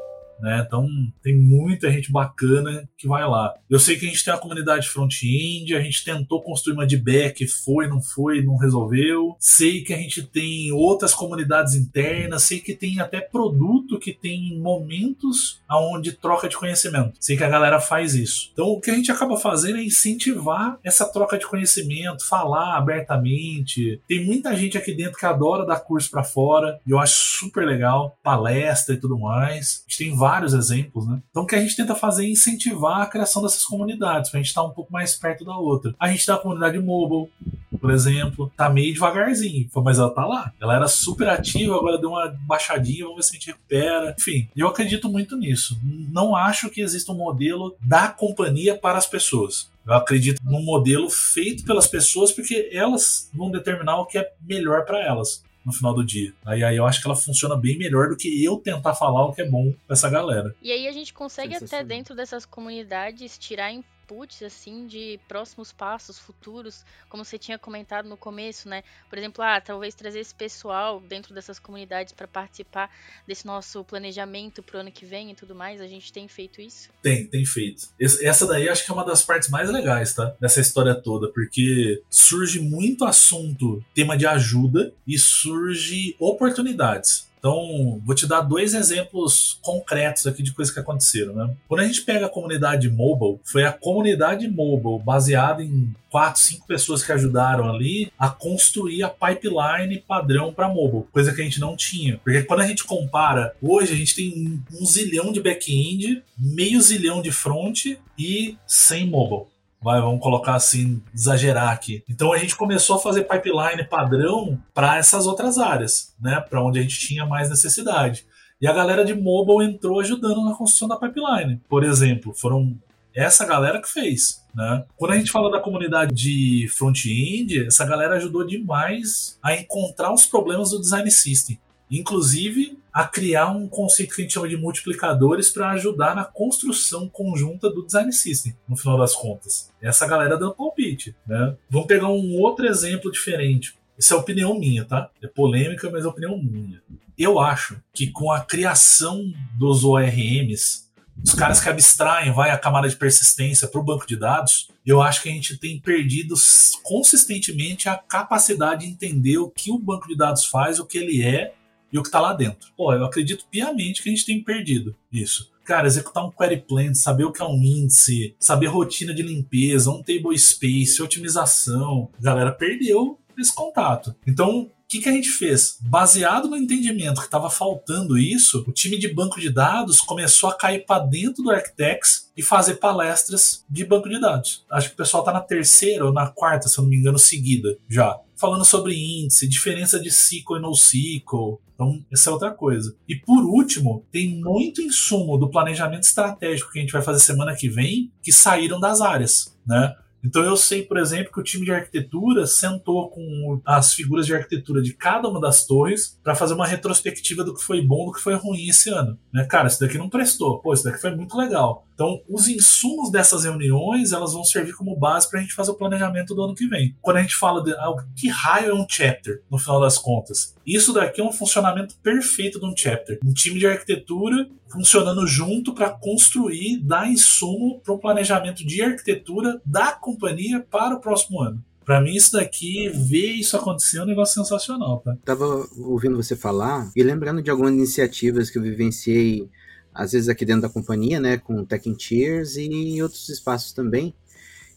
né? Então tem muita gente bacana que vai lá. Eu sei que a gente tem a comunidade front-end, a gente tentou construir uma de back, foi, não foi, não resolveu. Sei que a gente tem outras comunidades internas, sei que tem até produto que tem momentos aonde troca de conhecimento. Sei que a galera faz isso. Então o que a gente acaba fazendo é incentivar essa troca de conhecimento, falar abertamente. Tem muita gente aqui dentro que adora dar curso para fora, e eu acho super legal, palestra e tudo mais. A gente tem vários vários exemplos, né? Então o que a gente tenta fazer é incentivar a criação dessas comunidades, para a gente estar um pouco mais perto da outra. A gente tem a comunidade mobile, por exemplo, tá meio devagarzinho, mas ela tá lá. Ela era super ativa, agora deu uma baixadinha, vamos ver se a gente recupera. Enfim, eu acredito muito nisso. Não acho que exista um modelo da companhia para as pessoas. Eu acredito num modelo feito pelas pessoas porque elas vão determinar o que é melhor para elas no final do dia. Aí, aí eu acho que ela funciona bem melhor do que eu tentar falar o que é bom pra essa galera. E aí a gente consegue até dentro dessas comunidades tirar inputs assim de próximos passos futuros, como você tinha comentado no começo, né? Por exemplo, ah, talvez trazer esse pessoal dentro dessas comunidades para participar desse nosso planejamento pro ano que vem e tudo mais. A gente tem feito isso? Tem, tem feito. Essa daí acho que é uma das partes mais legais, tá? Dessa história toda, porque surge muito assunto, tema de ajuda e surge oportunidades. Então, vou te dar dois exemplos concretos aqui de coisas que aconteceram. Né? Quando a gente pega a comunidade mobile, foi a comunidade mobile baseada em quatro, cinco pessoas que ajudaram ali a construir a pipeline padrão para mobile, coisa que a gente não tinha. Porque quando a gente compara, hoje a gente tem um zilhão de back-end, meio zilhão de front e 100 mobile. Vai, vamos colocar assim, exagerar aqui. Então a gente começou a fazer pipeline padrão para essas outras áreas, né? Para onde a gente tinha mais necessidade. E a galera de mobile entrou ajudando na construção da pipeline. Por exemplo, foram essa galera que fez. Né? Quando a gente fala da comunidade de front-end, essa galera ajudou demais a encontrar os problemas do design system inclusive a criar um conceito que a gente chama de multiplicadores para ajudar na construção conjunta do design system, no final das contas. Essa galera dando palpite, né? Vamos pegar um outro exemplo diferente. Essa é opinião minha, tá? É polêmica, mas é opinião minha. Eu acho que com a criação dos ORMs, os caras que abstraem, vai a camada de persistência para o banco de dados, eu acho que a gente tem perdido consistentemente a capacidade de entender o que o banco de dados faz, o que ele é e o que está lá dentro. Pô, eu acredito piamente que a gente tem perdido isso. Cara, executar um query plan, saber o que é um índice, saber rotina de limpeza, um table space, otimização. A galera perdeu esse contato. Então, o que, que a gente fez? Baseado no entendimento que estava faltando isso, o time de banco de dados começou a cair para dentro do Architects e fazer palestras de banco de dados. Acho que o pessoal está na terceira ou na quarta, se eu não me engano, seguida já. Falando sobre índice, diferença de SQL e NoSQL, então, essa é outra coisa. E por último, tem muito insumo do planejamento estratégico que a gente vai fazer semana que vem que saíram das áreas, né? Então eu sei, por exemplo, que o time de arquitetura sentou com as figuras de arquitetura de cada uma das torres para fazer uma retrospectiva do que foi bom, do que foi ruim esse ano. Né? Cara, isso daqui não prestou. Pô, isso daqui foi muito legal. Então, os insumos dessas reuniões, elas vão servir como base para a gente fazer o planejamento do ano que vem. Quando a gente fala de ah, que raio é um chapter, no final das contas, isso daqui é um funcionamento perfeito de um chapter. Um time de arquitetura funcionando junto para construir, dar insumo para o planejamento de arquitetura da companhia para o próximo ano. Para mim, isso daqui, ver isso acontecer é um negócio sensacional, tá? Tava ouvindo você falar e lembrando de algumas iniciativas que eu vivenciei, às vezes aqui dentro da companhia, né, com Tech in Cheers e em outros espaços também,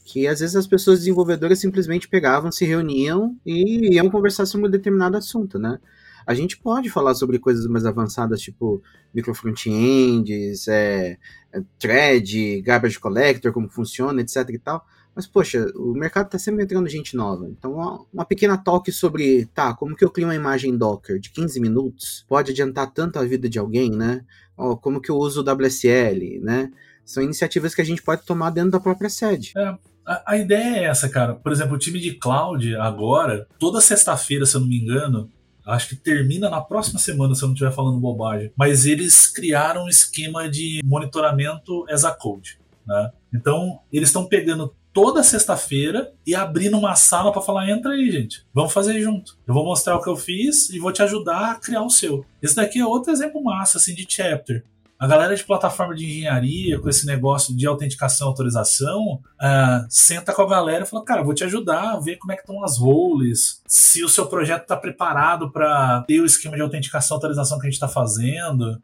que às vezes as pessoas desenvolvedoras simplesmente pegavam, se reuniam e iam conversar sobre um determinado assunto, né? A gente pode falar sobre coisas mais avançadas, tipo micro front-ends, é, é, thread, garbage collector, como funciona, etc e tal. Mas, poxa, o mercado está sempre entrando gente nova. Então, uma pequena talk sobre, tá, como que eu crio uma imagem Docker de 15 minutos pode adiantar tanto a vida de alguém, né? Ou como que eu uso o WSL, né? São iniciativas que a gente pode tomar dentro da própria sede. É, a, a ideia é essa, cara. Por exemplo, o time de cloud agora, toda sexta-feira, se eu não me engano, acho que termina na próxima semana, se eu não estiver falando bobagem. Mas eles criaram um esquema de monitoramento as a code. Né? Então, eles estão pegando toda sexta-feira e abrindo uma sala para falar: entra aí, gente, vamos fazer junto. Eu vou mostrar o que eu fiz e vou te ajudar a criar o seu. Esse daqui é outro exemplo massa assim, de chapter. A galera de plataforma de engenharia, com esse negócio de autenticação e autorização, uh, senta com a galera e fala: Cara, vou te ajudar a ver como é que estão as roles, se o seu projeto está preparado para ter o esquema de autenticação e autorização que a gente está fazendo.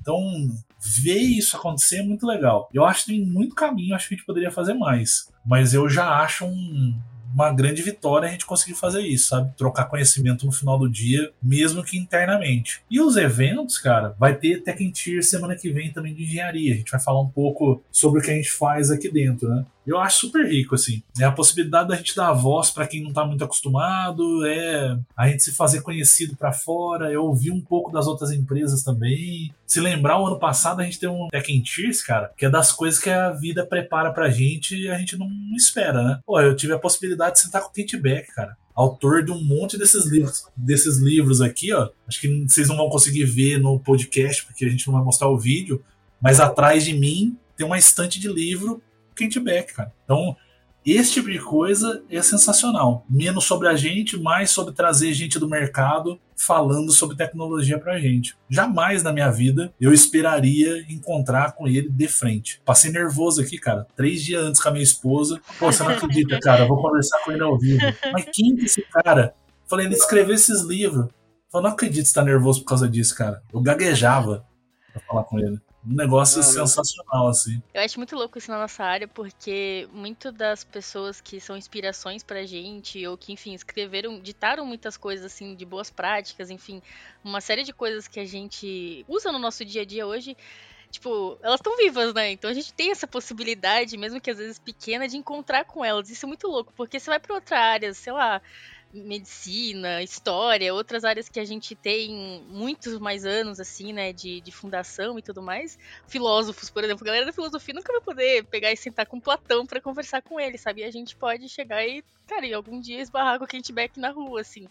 Então, ver isso acontecer é muito legal. Eu acho que tem muito caminho, acho que a gente poderia fazer mais. Mas eu já acho um, uma grande vitória a gente conseguir fazer isso, sabe? Trocar conhecimento no final do dia, mesmo que internamente. E os eventos, cara, vai ter Tech Tier semana que vem também de engenharia. A gente vai falar um pouco sobre o que a gente faz aqui dentro, né? Eu acho super rico, assim. É a possibilidade da gente dar voz para quem não tá muito acostumado, é a gente se fazer conhecido para fora, é ouvir um pouco das outras empresas também. Se lembrar, o ano passado a gente tem um Tech Cheers, cara, que é das coisas que a vida prepara pra gente e a gente não espera, né? Pô, eu tive a possibilidade de sentar com o Kate Beck, cara autor de um monte desses livros, desses livros aqui, ó. Acho que vocês não vão conseguir ver no podcast porque a gente não vai mostrar o vídeo, mas atrás de mim tem uma estante de livro Back, cara. Então, esse tipo de coisa é sensacional. Menos sobre a gente, mais sobre trazer gente do mercado falando sobre tecnologia pra gente. Jamais na minha vida eu esperaria encontrar com ele de frente. Passei nervoso aqui, cara. Três dias antes com a minha esposa. Pô, você não acredita, cara. Eu vou conversar com ele ao vivo. Mas quem é esse cara? Falei, ele escreveu esses livros. Falei, não acredito que você tá nervoso por causa disso, cara. Eu gaguejava pra falar com ele um negócio sensacional, assim. Eu acho muito louco isso na nossa área, porque muito das pessoas que são inspirações pra gente, ou que, enfim, escreveram, ditaram muitas coisas, assim, de boas práticas, enfim, uma série de coisas que a gente usa no nosso dia a dia hoje tipo, elas estão vivas, né? Então a gente tem essa possibilidade, mesmo que às vezes pequena, de encontrar com elas. Isso é muito louco, porque você vai para outra área, sei lá, medicina, história, outras áreas que a gente tem muitos mais anos, assim, né, de, de fundação e tudo mais. Filósofos, por exemplo, a galera da filosofia nunca vai poder pegar e sentar com Platão para conversar com ele, sabe? E a gente pode chegar e, cara, e algum dia esbarrar com o Kent Beck na rua, assim.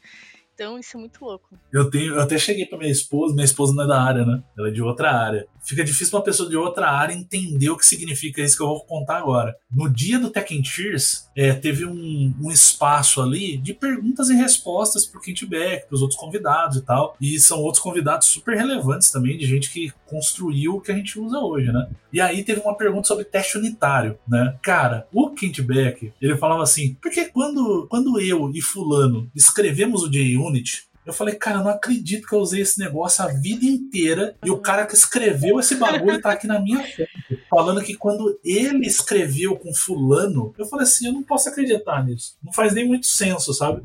Então isso é muito louco. Eu tenho, eu até cheguei para minha esposa, minha esposa não é da área, né? Ela é de outra área. Fica difícil uma pessoa de outra área entender o que significa isso que eu vou contar agora. No dia do Tech Cheers, é, teve um, um, espaço ali de perguntas e respostas pro Kintback, pros outros convidados e tal. E são outros convidados super relevantes também, de gente que construiu o que a gente usa hoje, né? E aí teve uma pergunta sobre teste unitário, né? Cara, o Kintback, ele falava assim, porque quando, quando eu e fulano escrevemos o JUnit, Unity. Eu falei, cara, eu não acredito que eu usei esse negócio a vida inteira e o cara que escreveu esse bagulho tá aqui na minha frente. Falando que quando ele escreveu com fulano, eu falei assim, eu não posso acreditar nisso. Não faz nem muito senso, sabe?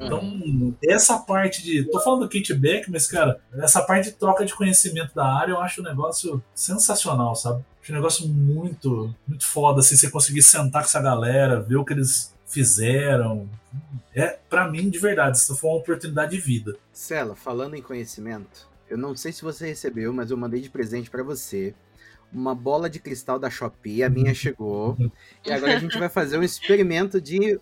Então, essa parte de. Tô falando do kitback, mas, cara, essa parte de troca de conhecimento da área eu acho um negócio sensacional, sabe? Acho um negócio muito, muito foda, assim, você conseguir sentar com essa galera, ver o que eles fizeram. É, para mim, de verdade, isso foi uma oportunidade de vida. Cela, falando em conhecimento, eu não sei se você recebeu, mas eu mandei de presente para você uma bola de cristal da Shopee, a minha chegou. [laughs] e agora a gente vai fazer um experimento de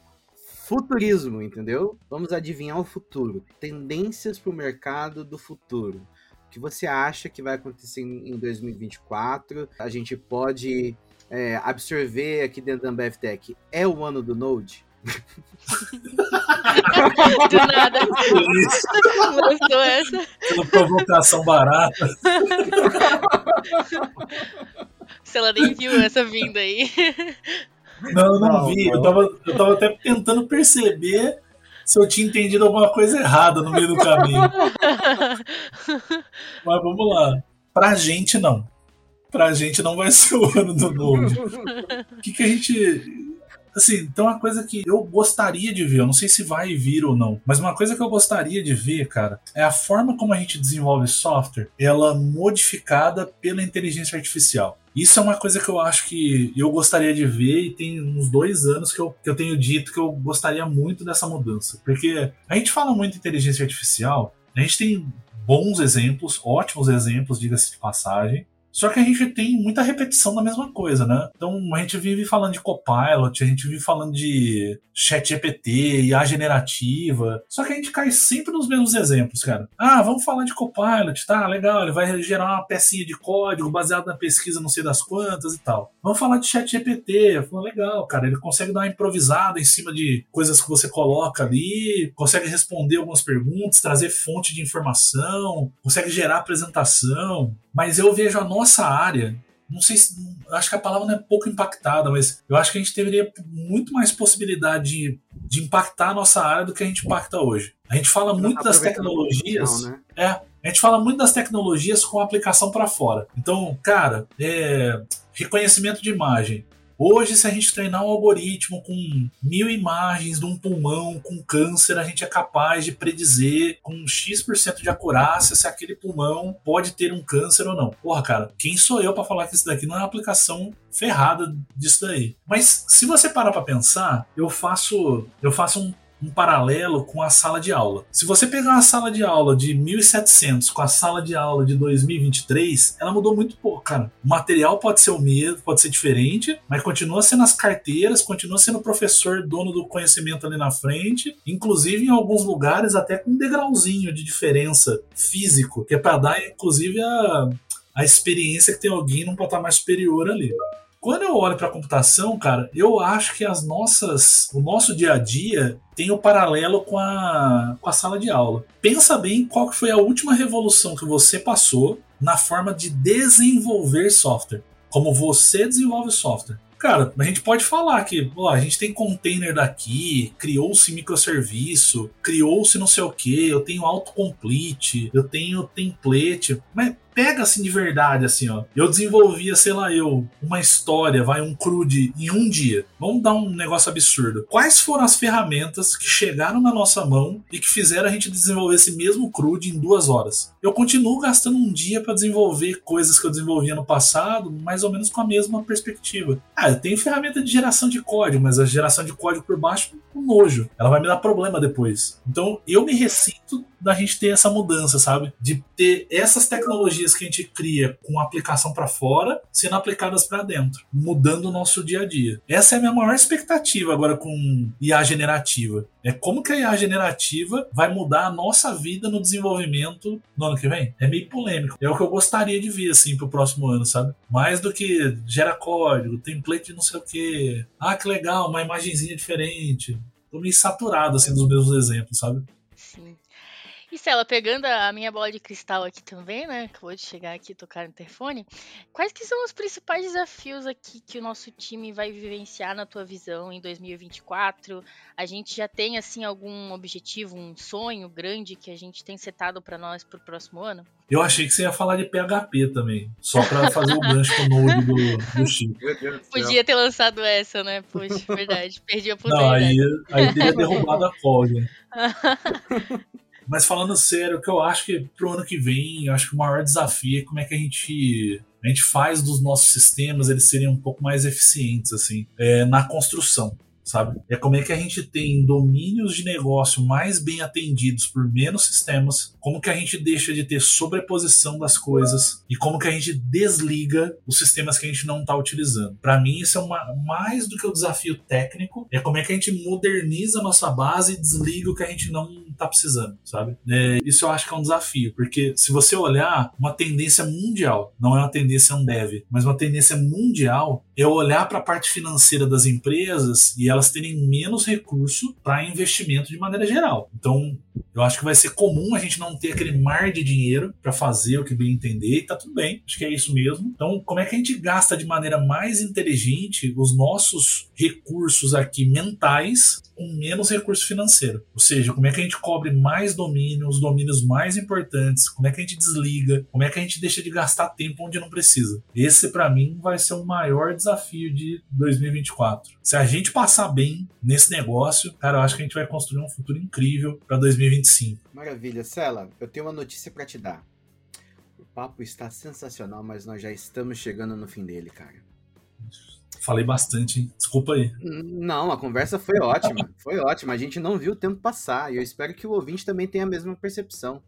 futurismo, entendeu? Vamos adivinhar o futuro, tendências para o mercado do futuro. O que você acha que vai acontecer em 2024? A gente pode é, absorver aqui dentro da Ambev Tech. É o ano do Node? [laughs] Do nada. Gostou essa? Uma provocação barata. Se ela nem viu essa vinda aí. Não, não, não vi. Não. Eu, tava, eu tava até tentando perceber se eu tinha entendido alguma coisa errada no meio do caminho. [laughs] Mas vamos lá. Pra gente, não. Pra gente não vai [laughs] ser o ano do novo. O [laughs] que, que a gente Assim, então uma coisa que eu gostaria de ver, eu não sei se vai vir ou não, mas uma coisa que eu gostaria de ver, cara, é a forma como a gente desenvolve software, ela modificada pela inteligência artificial. Isso é uma coisa que eu acho que eu gostaria de ver e tem uns dois anos que eu, que eu tenho dito que eu gostaria muito dessa mudança. Porque a gente fala muito de inteligência artificial, a gente tem bons exemplos, ótimos exemplos, diga-se de passagem, só que a gente tem muita repetição da mesma coisa, né? Então a gente vive falando de Copilot, a gente vive falando de chat GPT, IA generativa. Só que a gente cai sempre nos mesmos exemplos, cara. Ah, vamos falar de Copilot, tá? Legal, ele vai gerar uma pecinha de código baseado na pesquisa não sei das quantas e tal. Vamos falar de chat GPT. Legal, cara, ele consegue dar uma improvisada em cima de coisas que você coloca ali, consegue responder algumas perguntas, trazer fonte de informação, consegue gerar apresentação. Mas eu vejo a nossa área, não sei se. Acho que a palavra não é pouco impactada, mas eu acho que a gente teria muito mais possibilidade de, de impactar a nossa área do que a gente impacta hoje. A gente fala muito das tecnologias. Né? É, a gente fala muito das tecnologias com aplicação para fora. Então, cara, é, reconhecimento de imagem. Hoje, se a gente treinar um algoritmo com mil imagens de um pulmão com câncer, a gente é capaz de predizer com X% de acurácia se aquele pulmão pode ter um câncer ou não. Porra, cara, quem sou eu para falar que isso daqui não é uma aplicação ferrada disso daí? Mas se você parar para pensar, eu faço eu faço um um paralelo com a sala de aula. Se você pegar uma sala de aula de 1700 com a sala de aula de 2023, ela mudou muito pouco, cara. O material pode ser o mesmo, pode ser diferente, mas continua sendo as carteiras, continua sendo o professor dono do conhecimento ali na frente, inclusive em alguns lugares até com um degrauzinho de diferença físico, que é para dar inclusive a a experiência que tem alguém num patamar superior ali. Quando eu olho para a computação, cara, eu acho que as nossas, o nosso dia a dia tem o um paralelo com a, com a sala de aula. Pensa bem qual foi a última revolução que você passou na forma de desenvolver software. Como você desenvolve software. Cara, a gente pode falar que ó, a gente tem container daqui, criou-se microserviço, criou-se não sei o que, eu tenho autocomplete, eu tenho template, mas pega assim de verdade, assim, ó. Eu desenvolvia, sei lá, eu, uma história, vai, um crude em um dia. Vamos dar um negócio absurdo. Quais foram as ferramentas que chegaram na nossa mão e que fizeram a gente desenvolver esse mesmo crude em duas horas? Eu continuo gastando um dia para desenvolver coisas que eu desenvolvia no passado, mais ou menos com a mesma perspectiva. Ah, eu tenho ferramenta de geração de código, mas a geração de código por baixo, um nojo. Ela vai me dar problema depois. Então, eu me ressinto da gente ter essa mudança, sabe? De ter essas tecnologias que a gente cria com aplicação para fora sendo aplicadas para dentro, mudando o nosso dia a dia. Essa é a minha maior expectativa agora com IA generativa. É como que a IA generativa vai mudar a nossa vida no desenvolvimento no ano que vem? É meio polêmico. É o que eu gostaria de ver, assim, pro próximo ano, sabe? Mais do que gera código, template não sei o que. Ah, que legal, uma imagenzinha diferente. Tô meio saturado, assim, dos meus exemplos, sabe? E Stella, pegando a minha bola de cristal aqui também, né? Acabou de chegar aqui e tocar no interfone. Quais que são os principais desafios aqui que o nosso time vai vivenciar na tua visão em 2024? A gente já tem, assim, algum objetivo, um sonho grande que a gente tem setado para nós pro próximo ano? Eu achei que você ia falar de PHP também, só para fazer o gancho com o Node do, do [laughs] Chico. Podia ter lançado essa, né? Poxa, verdade. Perdi a oportunidade. Não, aí, aí teria derrubado a folga. [laughs] Mas falando sério, o que eu acho que pro ano que vem, eu acho que o maior desafio é como é que a gente a gente faz dos nossos sistemas eles serem um pouco mais eficientes assim é, na construção. sabe? É como é que a gente tem domínios de negócio mais bem atendidos por menos sistemas, como que a gente deixa de ter sobreposição das coisas e como que a gente desliga os sistemas que a gente não está utilizando. Para mim, isso é uma, mais do que o desafio técnico, é como é que a gente moderniza a nossa base e desliga o que a gente não está precisando, sabe? É, isso eu acho que é um desafio, porque se você olhar uma tendência mundial, não é uma tendência Ambev, mas uma tendência mundial é olhar para a parte financeira das empresas e elas terem menos recurso para investimento de maneira geral. Então, eu acho que vai ser comum a gente não ter aquele mar de dinheiro para fazer o que bem entender e tá tudo bem. Acho que é isso mesmo. Então, como é que a gente gasta de maneira mais inteligente os nossos recursos aqui mentais com menos recurso financeiro? Ou seja, como é que a gente cobre mais domínio, os domínios mais importantes? Como é que a gente desliga? Como é que a gente deixa de gastar tempo onde não precisa? Esse para mim vai ser o maior desafio de 2024. Se a gente passar bem nesse negócio, cara, eu acho que a gente vai construir um futuro incrível para 2025. Maravilha, Cela, eu tenho uma notícia para te dar. O papo está sensacional, mas nós já estamos chegando no fim dele, cara. Falei bastante, hein? Desculpa aí. Não, a conversa foi ótima. [laughs] Foi ótima. A gente não viu o tempo passar. E eu espero que o ouvinte também tenha a mesma percepção.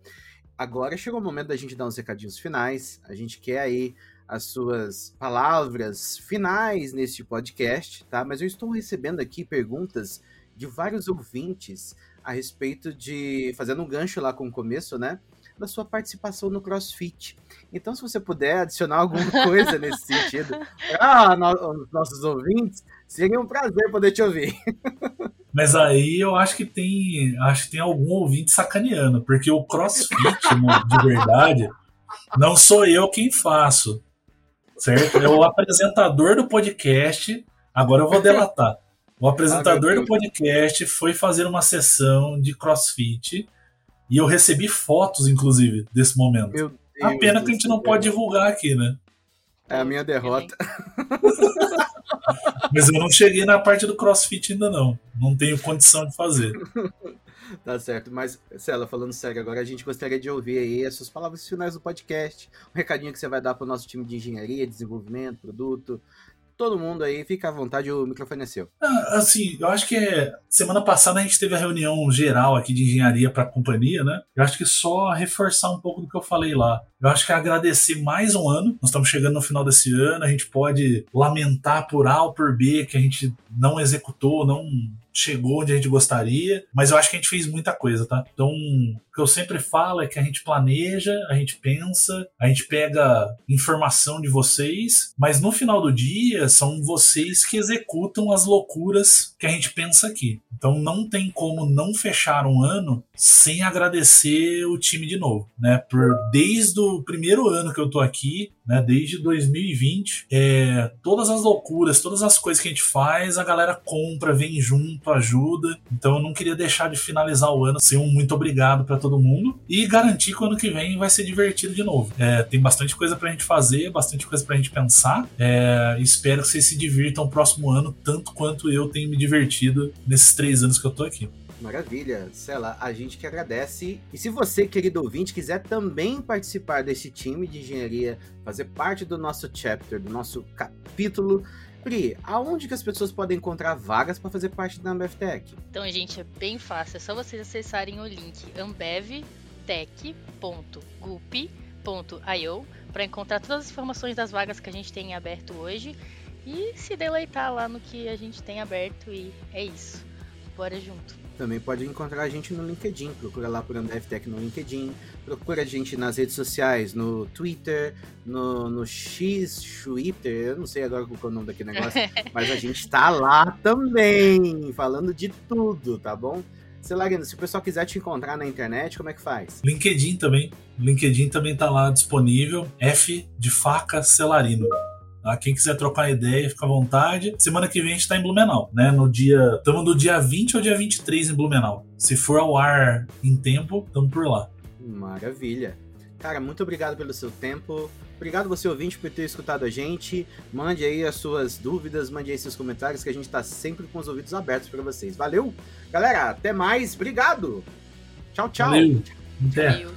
Agora chegou o momento da gente dar uns recadinhos finais. A gente quer aí as suas palavras finais neste podcast, tá? Mas eu estou recebendo aqui perguntas de vários ouvintes a respeito de fazendo um gancho lá com o começo, né? Da sua participação no CrossFit. Então, se você puder adicionar alguma [laughs] coisa nesse sentido, ah, no, nossos ouvintes, seria um prazer poder te ouvir. [laughs] Mas aí eu acho que tem, acho que tem algum ouvinte sacaneando, porque o CrossFit, de verdade, não sou eu quem faço certo? É o apresentador do podcast. Agora eu vou delatar. O apresentador do podcast foi fazer uma sessão de crossfit e eu recebi fotos, inclusive, desse momento. a pena que a gente não pode divulgar aqui, né? É a minha derrota. [laughs] Mas eu não cheguei na parte do crossfit ainda não. Não tenho condição de fazer. [laughs] Tá certo, mas, Cela, falando sério, agora a gente gostaria de ouvir aí as suas palavras finais do podcast, um recadinho que você vai dar para o nosso time de engenharia, desenvolvimento, produto, todo mundo aí, fica à vontade, o microfone é seu. Ah, assim, eu acho que é, semana passada a gente teve a reunião geral aqui de engenharia para a companhia, né? Eu acho que só reforçar um pouco do que eu falei lá. Eu acho que é agradecer mais um ano. Nós estamos chegando no final desse ano, a gente pode lamentar por A ou por B que a gente não executou, não chegou onde a gente gostaria, mas eu acho que a gente fez muita coisa, tá? Então, o que eu sempre falo é que a gente planeja, a gente pensa, a gente pega informação de vocês, mas no final do dia são vocês que executam as loucuras que a gente pensa aqui. Então não tem como não fechar um ano sem agradecer o time de novo, né? Por desde o primeiro ano que eu tô aqui, né? Desde 2020, é, todas as loucuras, todas as coisas que a gente faz, a galera compra, vem junto, ajuda. Então eu não queria deixar de finalizar o ano sem um muito obrigado para todo mundo e garantir que o ano que vem vai ser divertido de novo. É, tem bastante coisa pra gente fazer, bastante coisa pra gente pensar. É, espero que vocês se divirtam o próximo ano tanto quanto eu tenho me divertido nesses três anos que eu tô aqui. Maravilha, Cela, a gente que agradece. E se você, querido ouvinte, quiser também participar desse time de engenharia, fazer parte do nosso chapter, do nosso capítulo, Pri, aonde que as pessoas podem encontrar vagas para fazer parte da Ambev Tech? Então, gente, é bem fácil, é só vocês acessarem o link ambevtech.gup.io para encontrar todas as informações das vagas que a gente tem aberto hoje e se deleitar lá no que a gente tem aberto e é isso. Bora junto. Também pode encontrar a gente no LinkedIn. Procura lá por AndFTech no LinkedIn. Procura a gente nas redes sociais, no Twitter, no, no X, Twitter, eu não sei agora qual é o nome daquele negócio, [laughs] mas a gente tá lá também, falando de tudo, tá bom? Celarino, se o pessoal quiser te encontrar na internet, como é que faz? LinkedIn também. LinkedIn também tá lá disponível. F de faca Celarino. Tá? Quem quiser trocar ideia, fica à vontade. Semana que vem a gente está em Blumenau, né? No dia. Estamos do dia 20 ao dia 23 em Blumenau. Se for ao ar em tempo, estamos por lá. Maravilha. Cara, muito obrigado pelo seu tempo. Obrigado você ouvinte por ter escutado a gente. Mande aí as suas dúvidas, mande aí seus comentários que a gente está sempre com os ouvidos abertos para vocês. Valeu? Galera, até mais. Obrigado. Tchau, tchau. Valeu. Até. Valeu.